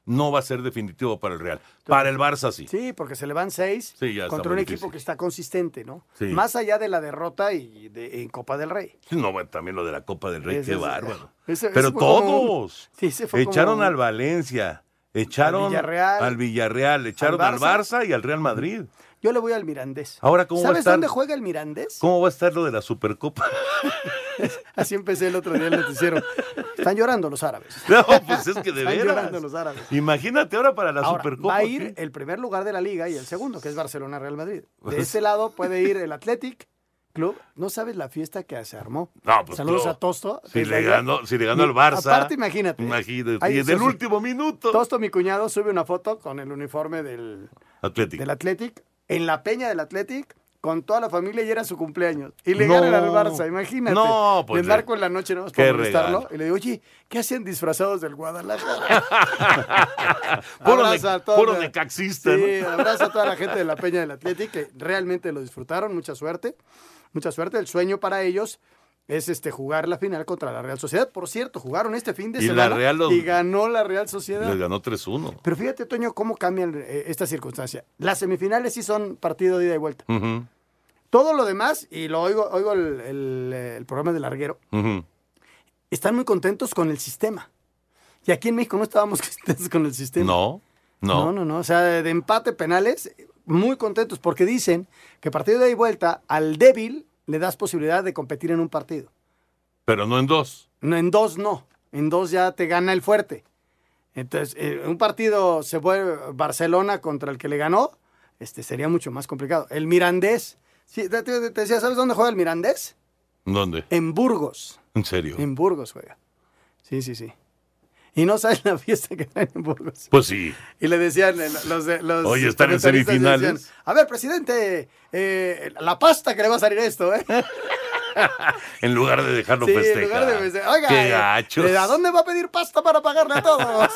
S8: no va a ser definitivo para el Real. Para el Barça sí.
S9: Sí, porque se le van seis
S8: Sí, ya
S9: contra un
S8: difícil.
S9: equipo que está consistente, ¿no?
S8: Sí.
S9: Más allá de la derrota y de, en Copa del Rey.
S8: No, también lo de la Copa del Rey,
S9: Ese
S8: qué bárbaro. [laughs]
S9: ese-
S8: Pero
S9: como
S8: todos. [laughs]
S9: Sí, fue
S8: echaron al Valencia, echaron
S9: Al Villarreal,
S8: al Villarreal, echaron al
S9: al
S8: Barça, y al Real Madrid.
S9: Yo le voy al Mirandés.
S8: Ahora, ¿cómo va a
S9: ¿Sabes
S8: estar?
S9: dónde juega el Mirandés?
S8: ¿Cómo va a estar lo de la Supercopa? [laughs]
S9: Así empecé el otro día el noticiero. Están llorando los árabes. [laughs]
S8: No, pues es que de [laughs]
S9: Están
S8: veras.
S9: llorando los árabes.
S8: Imagínate ahora para la
S9: Ahora,
S8: Supercopa.
S9: va a ir
S8: ¿qué?
S9: el primer lugar de la liga y el segundo, que es Barcelona-Real Madrid. De
S8: Pues-
S9: este lado puede ir el Athletic Club. No sabes la fiesta que se armó.
S8: No, pues,
S9: Saludos a Tosto.
S8: Si le ganó, si le ganó al Barça.
S9: Aparte, imagínate.
S8: Imagínate.
S9: Ahí,
S8: y en el
S9: sí, sí.
S8: último minuto.
S9: Tosto, mi cuñado, sube una foto con el uniforme del,
S8: Atlético.
S9: del Athletic en la peña del Athletic con toda la familia y era su cumpleaños. Y le
S8: No.
S9: ganan al Barça, imagínate.
S8: No, pues,
S9: Y el narco en la noche, ¿no? Para molestarlo. Y le digo, oye, ¿qué hacían disfrazados del Guadalajara? [laughs]
S8: Puro,
S9: Abraza toda
S8: puro
S9: la-
S8: necaxista,
S9: Sí, a toda la gente de la [laughs] Peña del Athletic que realmente lo disfrutaron. Mucha suerte. Mucha suerte. El sueño para ellos es este jugar la final contra la Real Sociedad. Por cierto, jugaron este fin de
S8: Y la
S9: semana
S8: Real los-
S9: y ganó la Real Sociedad.
S8: Les ganó 3-1.
S9: Pero fíjate, Toño, cómo cambian eh, esta circunstancia. Las semifinales sí son partido de ida y vuelta. Todo lo demás, y lo oigo, oigo el, el, el programa del larguero, están muy contentos con el sistema. Y aquí en México no estábamos [laughs] contentos con el sistema.
S8: No, no.
S9: No, no, no. O sea, de, de empate penales, muy contentos porque dicen que partido de ida y vuelta al débil le das posibilidad de competir en un partido.
S8: Pero no en dos.
S9: No, en dos no. En dos ya te gana el fuerte. Entonces, eh, un partido se fue Barcelona contra el que le ganó, este sería mucho más complicado. El Mirandés. Sí, te, te- te decía, ¿sabes dónde juega el Mirandés?
S8: ¿Dónde?
S9: En Burgos.
S8: ¿En serio?
S9: En Burgos juega. Sí, sí, sí. Y no sabes la fiesta que traen en Burgos.
S8: Pues sí.
S9: Y le decían eh, los de los
S8: Oye, están en semifinales.
S9: decían, a ver, presidente, eh, la pasta que le va a salir esto, ¿eh? [laughs]
S8: En lugar de dejarlo
S9: Sí, en
S8: festejar.
S9: lugar de festejar. Oiga,
S8: Qué
S9: eh,
S8: gachos.
S9: ¿a dónde va a pedir pasta para pagarle a todos?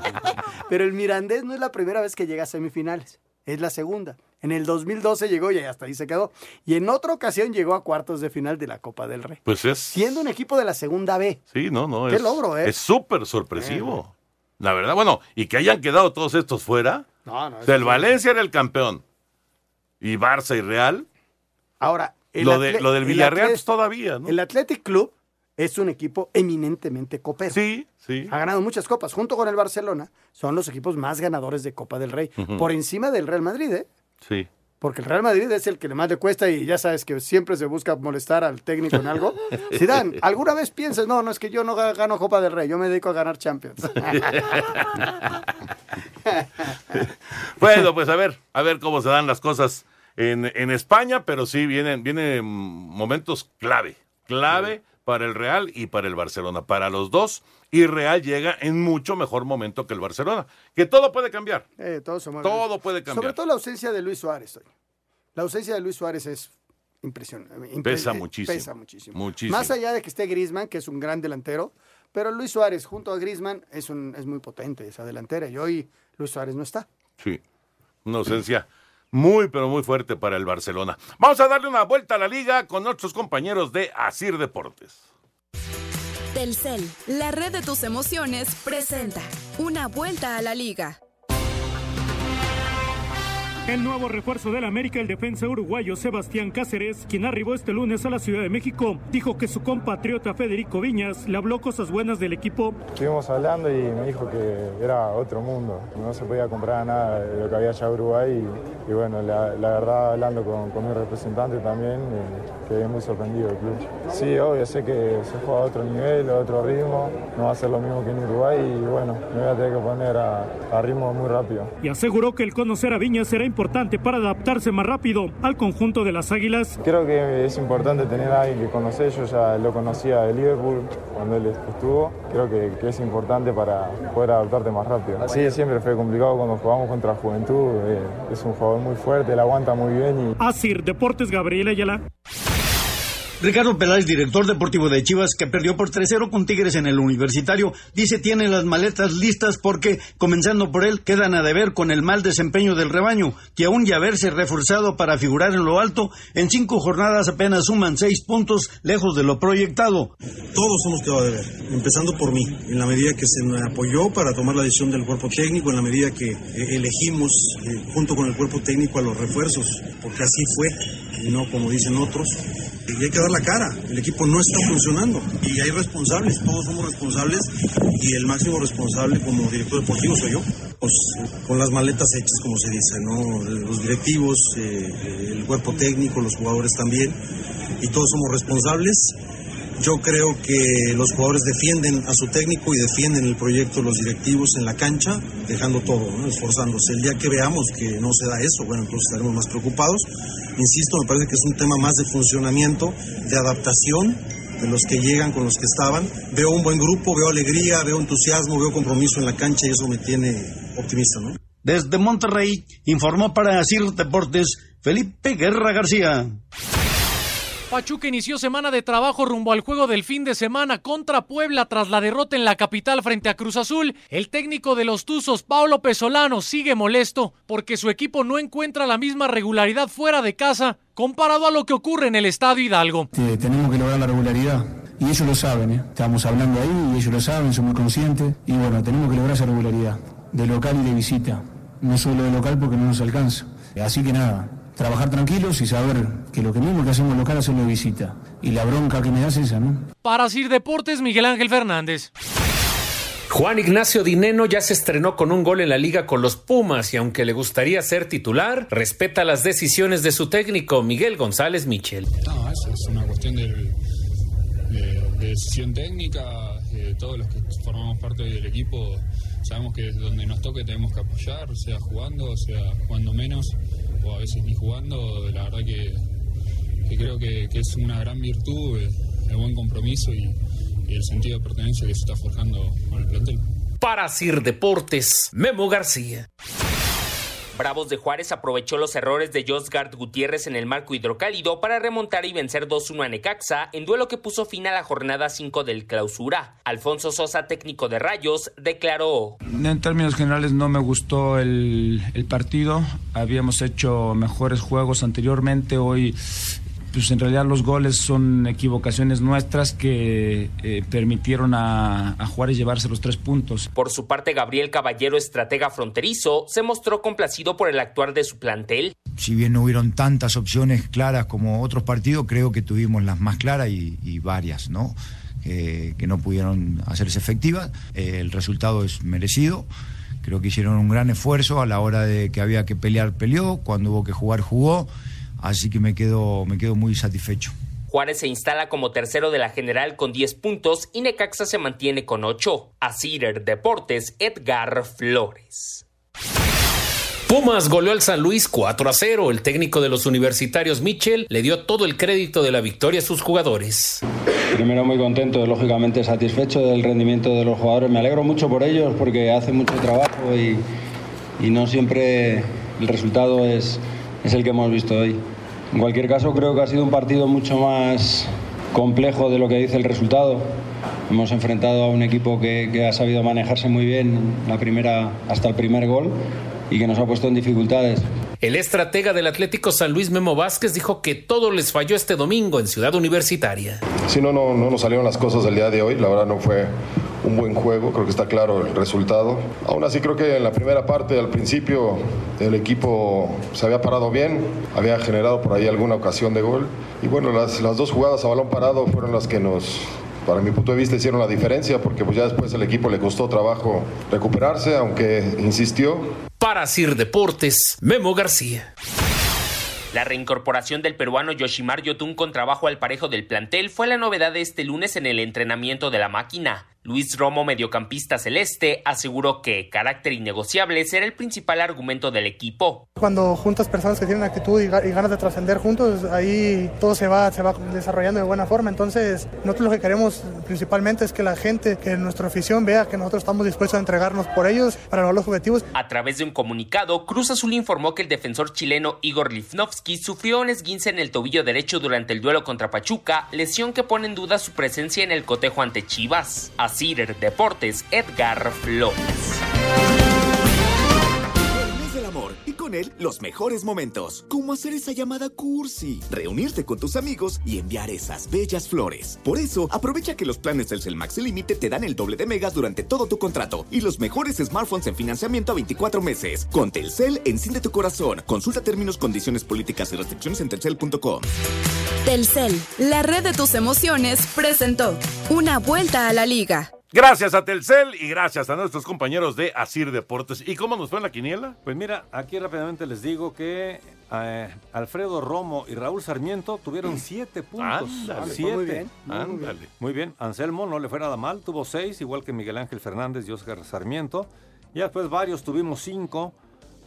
S9: [laughs] Pero el Mirandés no es la primera vez que llega a semifinales, es la segunda. En el 2012 llegó y hasta ahí se quedó. Y en otra ocasión llegó a cuartos de final de la Copa del Rey.
S8: Pues es.
S9: Siendo un equipo de la segunda B.
S8: Sí, no, no.
S9: Qué
S8: es,
S9: logro, ¿eh?
S8: Es súper sorpresivo. La verdad, bueno, y que hayan quedado todos estos fuera.
S9: No, no,
S8: O sea, el. Valencia era el campeón. Y Barça y Real.
S9: Ahora, el
S8: Lo, de, lo del
S9: el
S8: Villarreal, pues todavía, ¿no?
S9: El Athletic Club es un equipo eminentemente copero.
S8: Sí, sí.
S9: Ha ganado muchas copas. Junto con el Barcelona, son los equipos más ganadores de Copa del Rey. Por encima del Real Madrid, ¿eh?
S8: Sí.
S9: Porque el Real Madrid es el que más le cuesta y ya sabes que siempre se busca molestar al técnico en algo. [laughs] Zidane, ¿alguna vez piensas, no, no es que yo no ga- gano Copa del Rey, yo me dedico a ganar Champions? [laughs]
S8: Bueno, pues a ver, a ver cómo se dan las cosas en, en España, pero sí vienen, vienen momentos clave, clave para el Real y para el Barcelona, para los dos, y Real llega en mucho mejor momento que el Barcelona, que todo puede cambiar.
S9: Eh, todo.
S8: Todo puede cambiar.
S9: Sobre todo la ausencia de Luis Suárez. Toño. La ausencia de Luis Suárez es impresionante. Impre-
S8: Pesa
S9: eh,
S8: muchísimo.
S9: Pesa muchísimo.
S8: Muchísimo.
S9: Más allá de que esté Griezmann, que es un gran delantero, pero Luis Suárez junto a Griezmann es, un, es muy potente esa delantera y hoy Luis Suárez no está.
S8: Sí, una ausencia muy, pero muy fuerte para el Barcelona. Vamos a darle una vuelta a la liga con nuestros compañeros de Asir Deportes.
S19: Telcel, la red de tus emociones, presenta una vuelta a la liga.
S13: El nuevo refuerzo del América, el defensa uruguayo Sebastián Cáceres, quien arribó este lunes a la Ciudad de México, dijo que su compatriota Federico Viñas le habló cosas buenas del equipo.
S2: Estuvimos hablando y me dijo que era otro mundo, no se podía comprar nada de lo que había allá en Uruguay y, y bueno, la, la, verdad hablando con, con mi representante también, eh, quedé muy sorprendido del club. Sí, obvio, sé que se juega a otro nivel, a otro ritmo, no va a ser lo mismo que en Uruguay y bueno, me voy a tener que poner a, a ritmo muy rápido.
S13: Y aseguró que el conocer a Viñas será importante importante para adaptarse más rápido al conjunto de las Águilas.
S2: Creo que es importante tener a alguien que conoce, yo ya lo conocía de Liverpool cuando él estuvo, creo que, que es importante para poder adaptarte más rápido. Sí, siempre fue complicado cuando jugamos contra Juventud, eh, es un jugador muy fuerte, la aguanta muy bien. Y...
S13: Asir Deportes Gabriela Ayala.
S21: Ricardo Peláez, director deportivo de Chivas, que perdió por 3-0 con Tigres en el Universitario, dice tiene las maletas listas porque, comenzando por él, quedan a deber con el mal desempeño del rebaño, que aún ya haberse reforzado para figurar en lo alto, en cinco jornadas apenas suman seis puntos, lejos de lo proyectado.
S22: Todos hemos quedado a deber, empezando por mí, en la medida que se me apoyó para tomar la decisión del cuerpo técnico, en la medida que eh, elegimos eh, junto con el cuerpo técnico a los refuerzos, porque así fue, y no como dicen otros y hay que dar la cara. El equipo no está funcionando y hay responsables, todos somos responsables y el máximo responsable como director deportivo soy yo. Pues, con las maletas hechas, como se dice, ¿no? Los directivos, eh, el cuerpo técnico, los jugadores también y todos somos responsables. Yo creo que los jugadores defienden a su técnico y defienden el proyecto los directivos en la cancha, dejando todo, esforzándose. El día que veamos que no se da eso, bueno, entonces estaremos más preocupados. Insisto, me parece que es un tema más de funcionamiento, de adaptación de los que llegan con los que estaban. Veo un buen grupo, veo alegría, veo entusiasmo, veo compromiso en la cancha y eso me tiene optimista, ¿no?
S21: Desde Monterrey informó para CIR Deportes Felipe Guerra García.
S18: Pachuca inició semana de trabajo rumbo al juego del fin de semana contra Puebla tras la derrota en la capital frente a Cruz Azul. El técnico de los Tuzos, Paulo Pesolano, sigue molesto porque su equipo no encuentra la misma regularidad fuera de casa comparado a lo que ocurre en el Estadio Hidalgo.
S23: Sí, tenemos que lograr la regularidad. Y ellos lo saben, ¿eh? estamos hablando ahí y ellos lo saben, son muy conscientes. Y bueno, tenemos que lograr esa regularidad, de local y de visita. No solo de local porque no nos alcanza. Así que nada, trabajar tranquilos y saber que lo que mismo que hacemos local hacerlo de visita. Y la bronca que me da es esa, ¿no?
S18: Para Sir Deportes, Miguel Ángel Fernández.
S24: Juan Ignacio Dineno ya se estrenó con un gol en la liga con los Pumas y aunque le gustaría ser titular, respeta las decisiones de su técnico Miguel González Michel.
S25: No, eso es una cuestión de, de, de decisión técnica, de todos los que formamos parte del equipo sabemos que donde nos toque tenemos que apoyar, sea jugando, sea jugando menos a veces ni jugando, la verdad que, creo que, es una gran virtud, el, el buen compromiso y, y, el sentido de pertenencia que se está forjando con el plantel.
S24: Para Sir Deportes, Memo García.
S16: Bravos de Juárez aprovechó los errores de Josgard Gutiérrez en el marco hidrocálido para remontar y vencer 2-1 a Necaxa en duelo que puso fin a la jornada 5 del clausura. Alfonso Sosa, técnico de Rayos, declaró.
S26: En términos generales no me gustó el, el partido. Habíamos hecho mejores juegos anteriormente. Hoy pues en realidad los goles son equivocaciones nuestras que eh, permitieron a, a, Juárez llevarse los tres puntos.
S16: Por su parte, Gabriel Caballero, estratega fronterizo, se mostró complacido por el actuar de su plantel.
S4: Si bien no hubieron tantas opciones claras como otros partidos, creo que tuvimos las más claras y, y varias, ¿no? Eh, que no pudieron hacerse efectivas. Eh, el resultado es merecido. Creo que hicieron un gran esfuerzo a la hora de que había que pelear, peleó. Cuando hubo que jugar, jugó así que me quedo, me quedo muy satisfecho.
S16: Juárez se instala como tercero de la general con 10 puntos y Necaxa se mantiene con 8. A Cider Deportes, Edgar Flores.
S24: Pumas goleó al San Luis 4 a 0. El técnico de los universitarios Mitchell le dio todo el crédito de la victoria a sus jugadores.
S27: Primero muy contento, lógicamente satisfecho del rendimiento de los jugadores. Me alegro mucho por ellos porque hacen mucho trabajo y, y no siempre el resultado es, es el que hemos visto hoy. En cualquier caso, creo que ha sido un partido mucho más complejo de lo que dice el resultado. Hemos enfrentado a un equipo que, que, ha sabido manejarse muy bien la primera, hasta el primer gol y que nos ha puesto en dificultades.
S24: El estratega del Atlético San Luis Memo Vázquez dijo que todo les falló este domingo en Ciudad Universitaria.
S28: Sí, no, no, no nos salieron las cosas del día de hoy. La verdad no fue
S29: un buen juego, creo que está claro el resultado. Aún así creo que en la primera parte, al principio, el equipo se había parado bien, había generado por ahí alguna ocasión de gol. Y bueno, las, las dos jugadas a balón parado fueron las que nos, para mi punto de vista, hicieron la diferencia, porque pues ya después el equipo le costó trabajo recuperarse, aunque insistió.
S24: Para Sir Deportes, Memo García.
S16: La reincorporación del peruano Yoshimar Yotun con trabajo al parejo del plantel fue la novedad de este lunes en el entrenamiento de la máquina. Luis Romo, mediocampista celeste, aseguró que carácter innegociable será el principal argumento del equipo.
S30: Cuando juntas personas que tienen actitud y ganas de trascender juntos, ahí todo se va, se va desarrollando de buena forma. Entonces, nosotros lo que queremos principalmente es que la gente, que nuestra afición vea que nosotros estamos dispuestos a entregarnos por ellos para lograr los objetivos.
S16: A través de un comunicado, Cruz Azul informó que el defensor chileno Igor Lifnovsky sufrió un esguince en el tobillo derecho durante el duelo contra Pachuca, lesión que pone en duda su presencia en el cotejo ante Chivas. Cider Deportes, Edgar Flores.
S31: del amor y con él los mejores momentos. Como hacer esa llamada cursi, reunirte con tus amigos y enviar esas bellas flores. Por eso, aprovecha que los planes Telcel Max Límite te dan el doble de megas durante todo tu contrato y los mejores smartphones en financiamiento a 24 meses. Con Telcel, enciende tu corazón. Consulta términos, condiciones políticas y restricciones en telcel.com.
S19: Telcel, la red de tus emociones, presentó Una vuelta a la liga.
S8: Gracias a Telcel y gracias a nuestros compañeros de Asir Deportes. ¿Y cómo nos fue en la quiniela?
S32: Pues mira, aquí rápidamente les digo que eh, Alfredo Romo y Raúl Sarmiento tuvieron siete puntos.
S8: Ándale.
S32: Siete.
S8: Muy bien,
S32: Ándale. Muy bien. Anselmo no le fue nada mal, tuvo seis, igual que Miguel Ángel Fernández y Oscar Sarmiento. Ya después varios tuvimos cinco.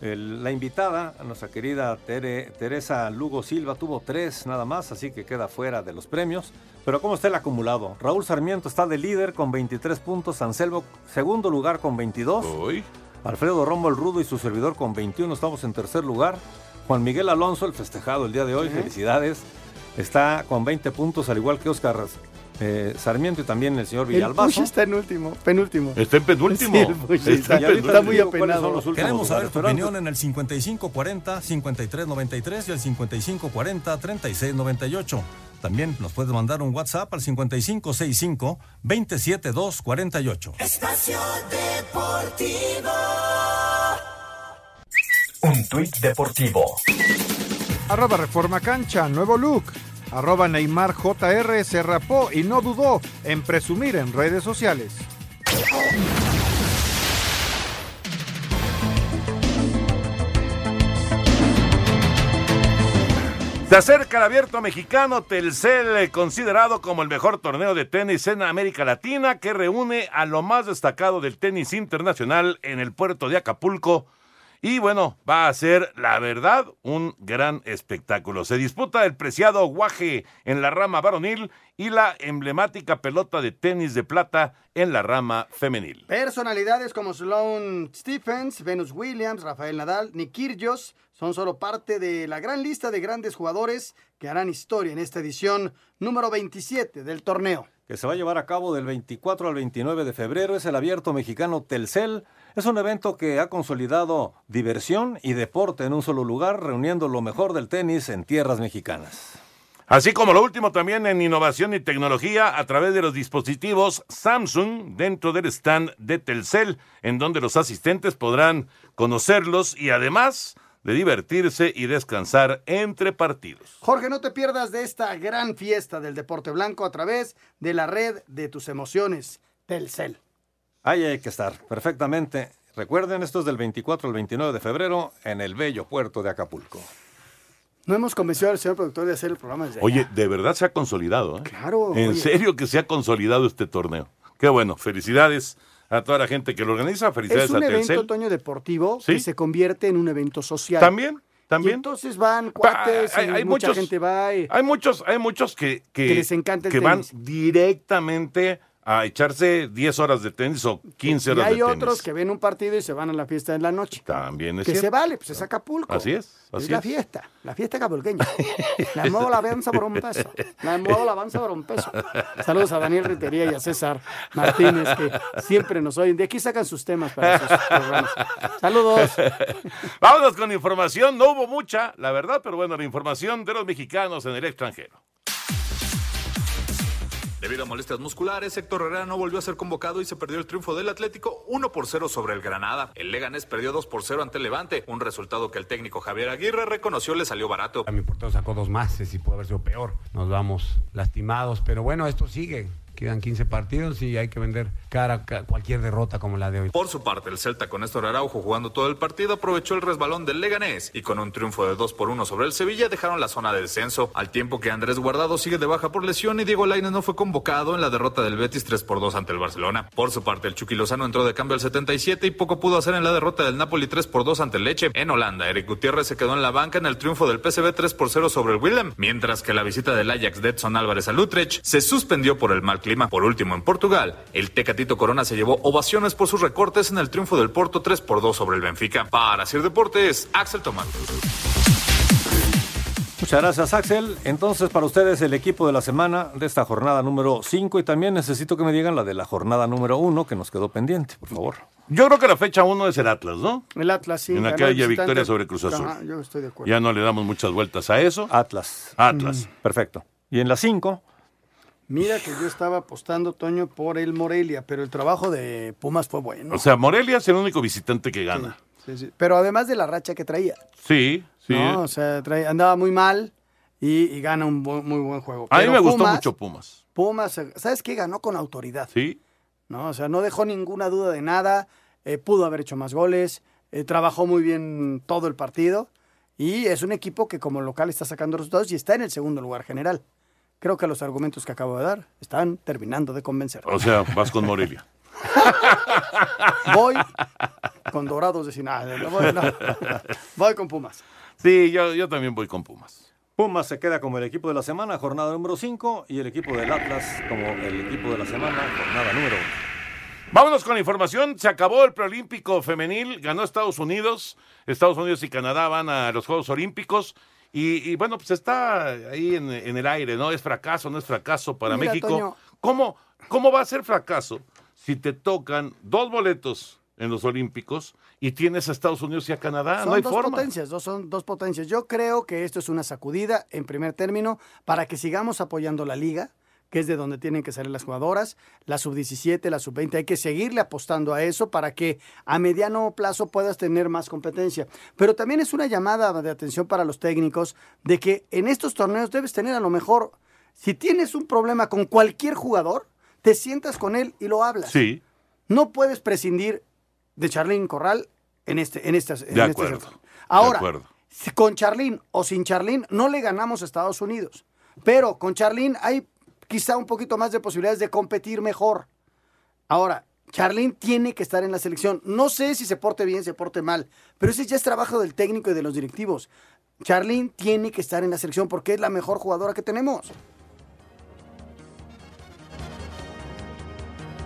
S32: El- la invitada, nuestra querida Tere- Teresa Lugo Silva, tuvo tres nada más, así que queda fuera de los premios. Pero ¿cómo está el acumulado? Raúl Sarmiento está de líder con 23 puntos, Anselmo segundo lugar con 22. Alfredo Romo el Rudo y su servidor con 21 estamos en tercer lugar. Juan Miguel Alonso, el festejado el día de hoy,
S9: Sí.
S32: felicidades. Está con 20 puntos, al igual que Oscar eh, Sarmiento y también el señor
S9: El
S32: Villalbazo.
S9: Push está en último, penúltimo.
S8: Está en penúltimo.
S9: Sí, el está,
S32: Y ahorita
S9: está muy apenado.
S32: son los últimos
S33: Queremos saber tu opinión en el 5540-5393 y el 5540-3698. También nos puedes mandar un WhatsApp al 5565-27248.
S12: Espacio Deportivo.
S34: Un tuit deportivo.
S1: Arroba Reforma Cancha, nuevo look. Arroba Neymar JR se rapó y no dudó en presumir en redes sociales.
S8: Se acerca el abierto mexicano Telcel, eh, considerado como el mejor torneo de tenis en América Latina, que reúne a lo más destacado del tenis internacional en el puerto de Acapulco. Y bueno, va a ser, la verdad, un gran espectáculo. Se disputa el preciado guaje en la rama varonil y la emblemática pelota de tenis de plata en la rama femenil.
S9: Personalidades como Sloane Stephens, Venus Williams, Rafael Nadal, Nick Kyrgios son solo parte de la gran lista de grandes jugadores que harán historia en esta edición número 27 del torneo.
S32: Que se va a llevar a cabo del 24 al 29 de febrero. Es el abierto mexicano Telcel. Es un evento que ha consolidado diversión y deporte en un solo lugar, reuniendo lo mejor del tenis en tierras mexicanas.
S8: Así como lo último también en innovación y tecnología a través de los dispositivos Samsung dentro del stand de Telcel, en donde los asistentes podrán conocerlos y además de divertirse y descansar entre partidos.
S9: Jorge, no te pierdas de esta gran fiesta del deporte blanco a través de la red de tus emociones, Telcel.
S32: Ahí hay que estar, perfectamente. Recuerden, esto es del 24 al 29 de febrero en el bello puerto de Acapulco.
S9: No hemos convencido al señor productor de hacer el programa desde
S8: Oye,
S9: allá.
S8: de verdad se ha consolidado. ¿eh?
S9: Claro.
S8: En
S9: oye.
S8: serio que se ha consolidado este torneo. Qué bueno, felicidades a toda la gente que lo organiza, felicidades
S9: Es un
S8: a
S9: evento
S8: Telcel.
S9: otoño deportivo
S8: Sí.
S9: que se convierte en un evento social.
S8: También, también.
S9: Y entonces van cuates,
S8: hay-
S9: y
S8: hay
S9: mucha
S8: muchos-
S9: gente va. y-
S8: Hay muchos, hay muchos que, que,
S9: Que les encanta el
S8: que van
S9: tenis.
S8: directamente a echarse 10 horas de tenis o 15
S9: y
S8: horas
S9: hay
S8: de tenis.
S9: otros que ven un partido y se van a la fiesta en la noche.
S8: También es
S9: Que se vale, pues es Acapulco.
S8: Así es,
S9: Es la
S8: es.
S9: fiesta, la fiesta acapulqueña. [laughs] La modo la avanza por un peso. La modo la avanza por un peso. Saludos a Daniel Ritería y a César Martínez, que siempre nos oyen. De aquí sacan sus temas para sus programas. Saludos. [laughs]
S8: Vámonos con información. No hubo mucha, la verdad, pero bueno, la información de los mexicanos en el extranjero.
S35: Debido a molestias musculares, Héctor Herrera no volvió a ser convocado y se perdió el triunfo del Atlético 1 por 0 sobre el Granada. El Leganés perdió 2 por 0 ante el Levante, un resultado que el técnico Javier Aguirre reconoció le salió barato.
S36: A mi portero sacó dos más, y pudo haber sido peor. Nos vamos lastimados, pero bueno, esto sigue. Quedan 15 partidos y hay que vender cara a cualquier derrota como la de hoy.
S35: Por su parte, el Celta con Néstor Araujo jugando todo el partido aprovechó el resbalón del Leganés y con un triunfo de 2 por 1 sobre el Sevilla dejaron la zona de descenso, al tiempo que Andrés Guardado sigue de baja por lesión y Diego Lainez no fue convocado en la derrota del Betis 3 por 2 ante el Barcelona. Por su parte, el Chucky Lozano entró de cambio al 77 y poco pudo hacer en la derrota del Napoli 3 por 2 ante el Leche. En Holanda, Eric Gutiérrez se quedó en la banca en el triunfo del PSV 3 por 0 sobre el Willem, mientras que la visita del Ajax de Edson Álvarez a Utrecht se suspendió por el mal clima. Por último, en Portugal, el Tecatito Corona se llevó ovaciones por sus recortes en el triunfo del Porto 3 por 2 sobre el Benfica. Para Sir Deportes, Axel Tomás.
S32: Muchas gracias, Axel. Entonces, para ustedes, el equipo de la semana de esta jornada número 5 y también necesito que me digan la de la jornada número 1 que nos quedó pendiente, por favor.
S8: Yo creo que la fecha 1 es el Atlas, ¿no?
S9: El Atlas, sí.
S8: En la que
S9: ganó
S8: haya
S9: visitante.
S8: victoria sobre Cruz Azul.
S9: Ajá, yo estoy de acuerdo.
S8: Ya no le damos muchas vueltas a eso.
S32: Atlas.
S8: Atlas.
S32: Perfecto. Y en la 5,
S9: Mira que yo estaba apostando, Toño, por el Morelia, pero el trabajo de Pumas fue bueno.
S8: O sea, Morelia es el único visitante que gana.
S9: Sí, sí. Pero además de la racha que traía.
S8: Sí, sí.
S9: ¿no? O sea, traía- andaba muy mal y, y gana un bu- muy buen juego.
S8: a mí me gustó mucho Pumas.
S9: Pumas, ¿sabes qué? Ganó con autoridad.
S8: Sí.
S9: ¿no? O sea, no dejó ninguna duda de nada, eh, pudo haber hecho más goles, eh, trabajó muy bien todo el partido y es un equipo que como local está sacando resultados y está en el segundo lugar general. Creo que los argumentos que acabo de dar están terminando de convencer.
S8: O sea, vas con Morelia. [laughs]
S9: Voy con Dorados de Sinaloa. no, voy, no. Voy con Pumas.
S8: Sí, yo, yo también voy con Pumas.
S32: Pumas se queda como el equipo de la semana, jornada número 5, y el equipo del Atlas como el equipo de la semana, jornada número 1.
S8: Vámonos con la información. Se acabó el preolímpico femenil, ganó Estados Unidos. Estados Unidos y Canadá van a los Juegos Olímpicos. Y, y bueno, pues está ahí en, en el aire, ¿no? Es fracaso, no es fracaso para
S9: Mira,
S8: México.
S9: Toño.
S8: ¿Cómo, ¿Cómo va a ser fracaso si te tocan dos boletos en los Olímpicos y tienes a Estados Unidos y a Canadá?
S9: son
S8: no hay
S9: dos
S8: forma.
S9: potencias, dos, son dos potencias. Yo creo que esto es una sacudida en primer término para que sigamos apoyando la liga, que es de donde tienen que salir las jugadoras, la sub-17, la sub-20. Hay que seguirle apostando a eso para que a mediano plazo puedas tener más competencia. Pero también es una llamada de atención para los técnicos de que en estos torneos debes tener a lo mejor, si tienes un problema con cualquier jugador, te sientas con él y lo hablas.
S8: Sí.
S9: No puedes prescindir de Charlín Corral en este en estas en
S8: De
S9: este
S8: acuerdo.
S9: Ahora,
S8: de acuerdo.
S9: con Charlín o sin Charlín no le ganamos a Estados Unidos, pero con Charlín hay quizá un poquito más de posibilidades de competir mejor. Ahora, Charlín tiene que estar en la selección. No sé si se porte bien, se porte mal, pero ese ya es trabajo del técnico y de los directivos. Charlín tiene que estar en la selección porque es la mejor jugadora que tenemos.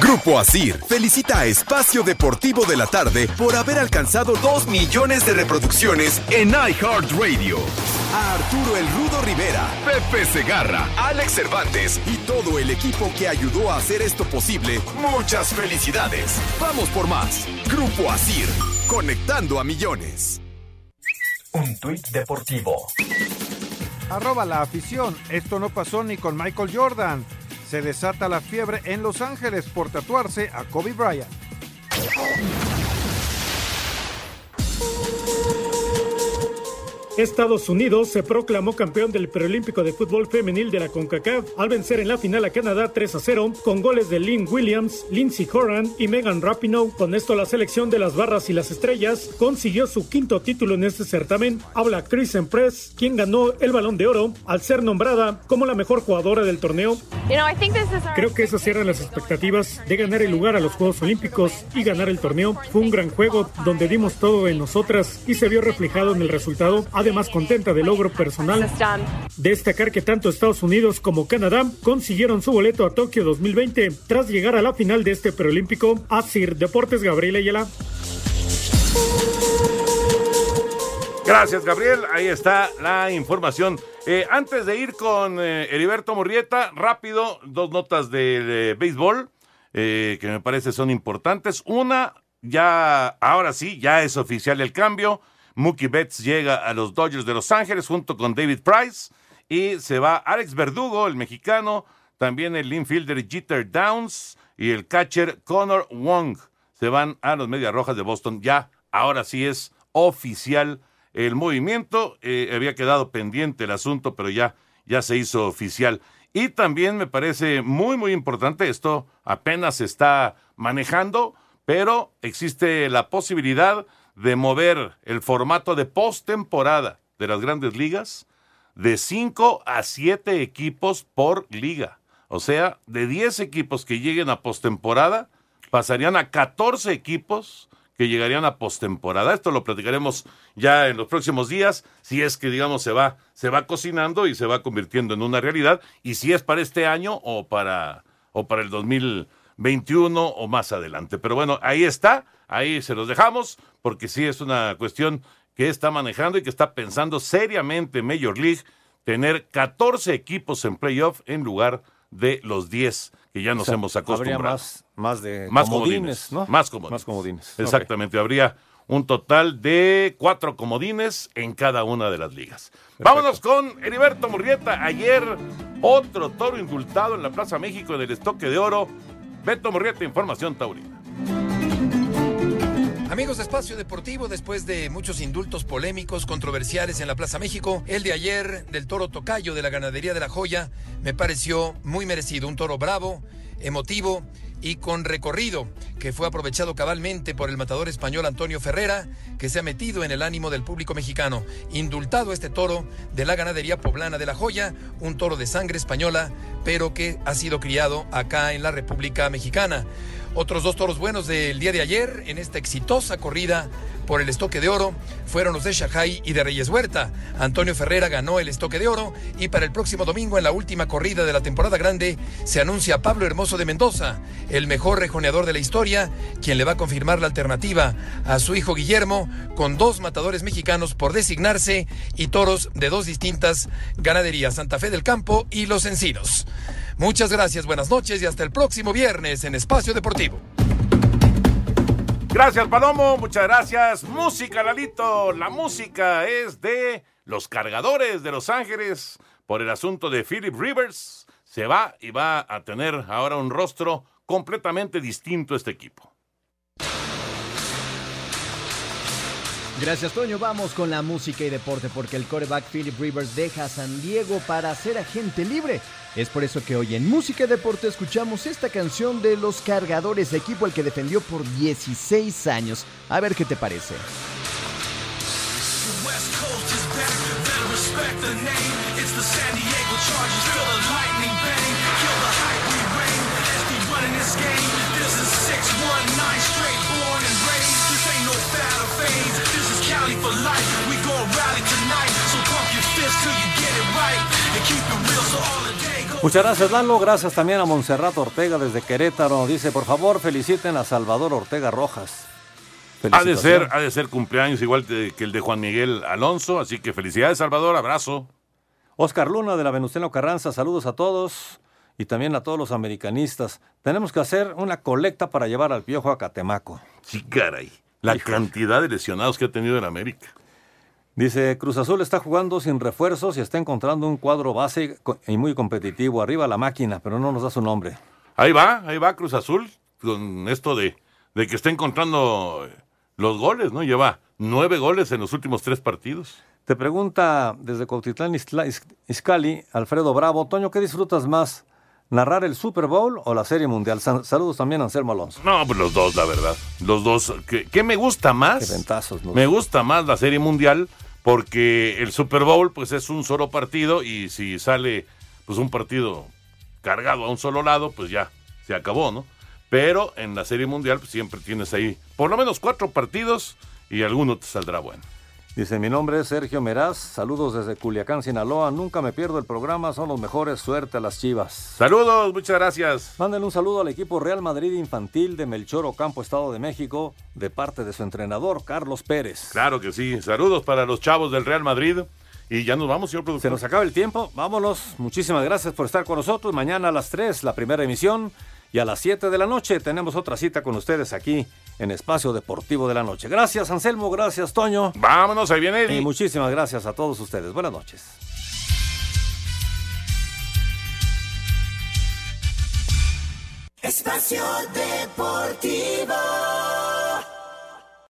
S37: Grupo Asir felicita a Espacio Deportivo de la Tarde por haber alcanzado 2 millones de reproducciones en iHeartRadio. A Arturo El Rudo Rivera, Pepe Segarra, Alex Cervantes y todo el equipo que ayudó a hacer esto posible, muchas felicidades. Vamos por más. Grupo Asir, conectando a millones.
S34: Un tuit deportivo.
S1: Arroba la afición. Esto no pasó ni con Michael Jordan. Se desata la fiebre en Los Ángeles por tatuarse a Kobe Bryant.
S38: Estados Unidos se proclamó campeón del preolímpico de fútbol femenil de la CONCACAF al vencer en la final a Canadá 3 a 0 con goles de Lynn Williams, Lindsey Horan y Megan Rapinoe. Con esto la selección de las barras y las estrellas consiguió su quinto título en este certamen. Habla Kristen Press, quien ganó el balón de oro al ser nombrada como la mejor jugadora del torneo. Creo que esas eran las expectativas de ganar el lugar a los Juegos Olímpicos y ganar el torneo. Fue un gran juego donde dimos todo en nosotras y se vio reflejado en el resultado. Además, contenta del logro personal. Destacar que tanto Estados Unidos como Canadá consiguieron su boleto a Tokio 2020 tras llegar a la final de este preolímpico. Asir Deportes Gabriel Ayala.
S8: Gracias, Gabriel. Ahí está la información. Eh, antes de ir con eh, Heriberto Murrieta, rápido, dos notas del eh, béisbol eh, que me parece son importantes. Una, ya, ahora sí, ya es oficial el cambio. Mookie Betts llega a los Dodgers de Los Ángeles junto con David Price y se va Alex Verdugo, el mexicano, también el infielder Jeter Downs y el catcher Connor Wong se van a los Medias Rojas de Boston. Ya, ahora sí es oficial el movimiento. Eh, había quedado pendiente el asunto, pero ya, ya se hizo oficial. Y también me parece muy, muy importante, esto apenas se está manejando, pero existe la posibilidad de mover el formato de postemporada de las grandes ligas de 5 a 7 equipos por liga. O sea, de 10 equipos que lleguen a postemporada, pasarían a 14 equipos que llegarían a postemporada. Esto lo platicaremos ya en los próximos días, si es que digamos se va se va cocinando y se va convirtiendo en una realidad y si es para este año o para o para el 2021 o más adelante. Pero bueno, ahí está, ahí se los dejamos porque sí es una cuestión que está manejando y que está pensando seriamente Major League tener 14 equipos en playoff en lugar de los 10 que ya nos
S32: O sea,
S8: hemos acostumbrado.
S32: habría más- más de
S8: más
S32: comodines,
S8: comodines,
S32: ¿no?
S8: Más comodines.
S32: Más comodines.
S8: Exactamente, habría un total de cuatro comodines en cada una de las ligas. Vámonos con Heriberto Murrieta. Ayer otro toro indultado en la Plaza México en el estoque de oro. Beto Murrieta, Información Taurina.
S39: Amigos de Espacio Deportivo, después de muchos indultos polémicos, controversiales en la Plaza México, el de ayer del toro Tocayo de la ganadería de la Joya me pareció muy merecido. Un toro bravo, emotivo y con recorrido, que fue aprovechado cabalmente por el matador español Antonio Ferrera, que se ha metido en el ánimo del público mexicano. Indultado este toro de la ganadería poblana de la Joya, un toro de sangre española, pero que ha sido criado acá en la República Mexicana. Otros dos toros buenos del día de ayer en esta exitosa corrida por el estoque de oro fueron los de Shajay y de Reyes Huerta. Antonio Ferrera ganó el estoque de oro y para el próximo domingo en la última corrida de la temporada grande se anuncia Pablo Hermoso de Mendoza, el mejor rejoneador de la historia, quien le va a confirmar la alternativa a su hijo Guillermo con dos matadores mexicanos por designarse y toros de dos distintas ganaderías, Santa Fe del Campo y Los Encinos. Muchas gracias, buenas noches y hasta el próximo viernes en Espacio Deportivo.
S8: Gracias, Palomo. Muchas gracias. Música, Lalito. La música es de los cargadores de Los Ángeles por el asunto de Philip Rivers. Se va y va a tener ahora un rostro completamente distinto este equipo.
S40: Gracias, Toño. Vamos con la música y deporte porque el coreback Philip Rivers deja a San Diego para ser agente libre. Es por eso que hoy en Música Deporte escuchamos esta canción de los cargadores, equipo al que defendió por 16 años. A ver qué te parece.
S12: West Coast is back, better respect the name. It's the San Diego Chargers, feel the lightning bang, kill the hype we reign. Let's be running this game. This is 619 straight born and raised. This ain't no fad or phase. This is Cali for life. We gon' rally tonight, so it.
S32: Muchas gracias, Lalo. Gracias también a Montserrat Ortega desde Querétaro. Dice, por favor, feliciten a Salvador Ortega Rojas.
S8: Ha de, ser, ha de ser cumpleaños igual que el de Juan Miguel Alonso. Así que felicidades, Salvador. Abrazo.
S32: Oscar Luna de la Venustiano Carranza, saludos a todos y también a todos los americanistas. Tenemos que hacer una colecta para llevar al piojo a Catemaco.
S8: Sí, caray. La cantidad de lesionados que ha tenido en América.
S32: Dice, Cruz Azul está jugando sin refuerzos y está encontrando un cuadro base y muy competitivo. Arriba la máquina, pero no nos da su nombre.
S8: Ahí va, ahí va Cruz Azul con esto de, de que está encontrando los goles, ¿no? Lleva nueve goles en los últimos tres partidos.
S32: Te pregunta desde Cuautitlán Izcalli, Alfredo Bravo, Toño, ¿qué disfrutas más? ¿Narrar el Super Bowl o la Serie Mundial? Sa- Saludos también a Anselmo Alonso.
S8: No, pues los dos, la verdad. Los dos. ¿Qué, qué me gusta más?
S32: Qué ventazos, ¿no?
S8: Me gusta más la Serie Mundial porque el Super Bowl pues es un solo partido y si sale pues un partido cargado a un solo lado, pues ya se acabó, ¿no? Pero en la Serie Mundial pues, siempre tienes ahí por lo menos cuatro partidos y alguno te saldrá bueno.
S32: Dice, mi nombre es Sergio Meraz, saludos desde Culiacán, Sinaloa, nunca me pierdo el programa, son los mejores, suerte a las chivas.
S8: Saludos, muchas gracias.
S32: Manden un saludo al equipo Real Madrid Infantil de Melchor Ocampo, Estado de México, de parte de su entrenador, Carlos Pérez.
S8: Claro que sí, saludos para los chavos del Real Madrid. Y ya nos vamos, señor productor.
S32: Se nos acaba el tiempo, vámonos. Muchísimas gracias por estar con nosotros. Mañana a las 3, la primera emisión. Y a las 7 de la noche tenemos otra cita con ustedes aquí en Espacio Deportivo de la Noche. Gracias, Anselmo. Gracias, Toño.
S8: Vámonos, ahí viene Eddie.
S32: Y muchísimas gracias a todos ustedes. Buenas noches.
S12: Espacio Deportivo.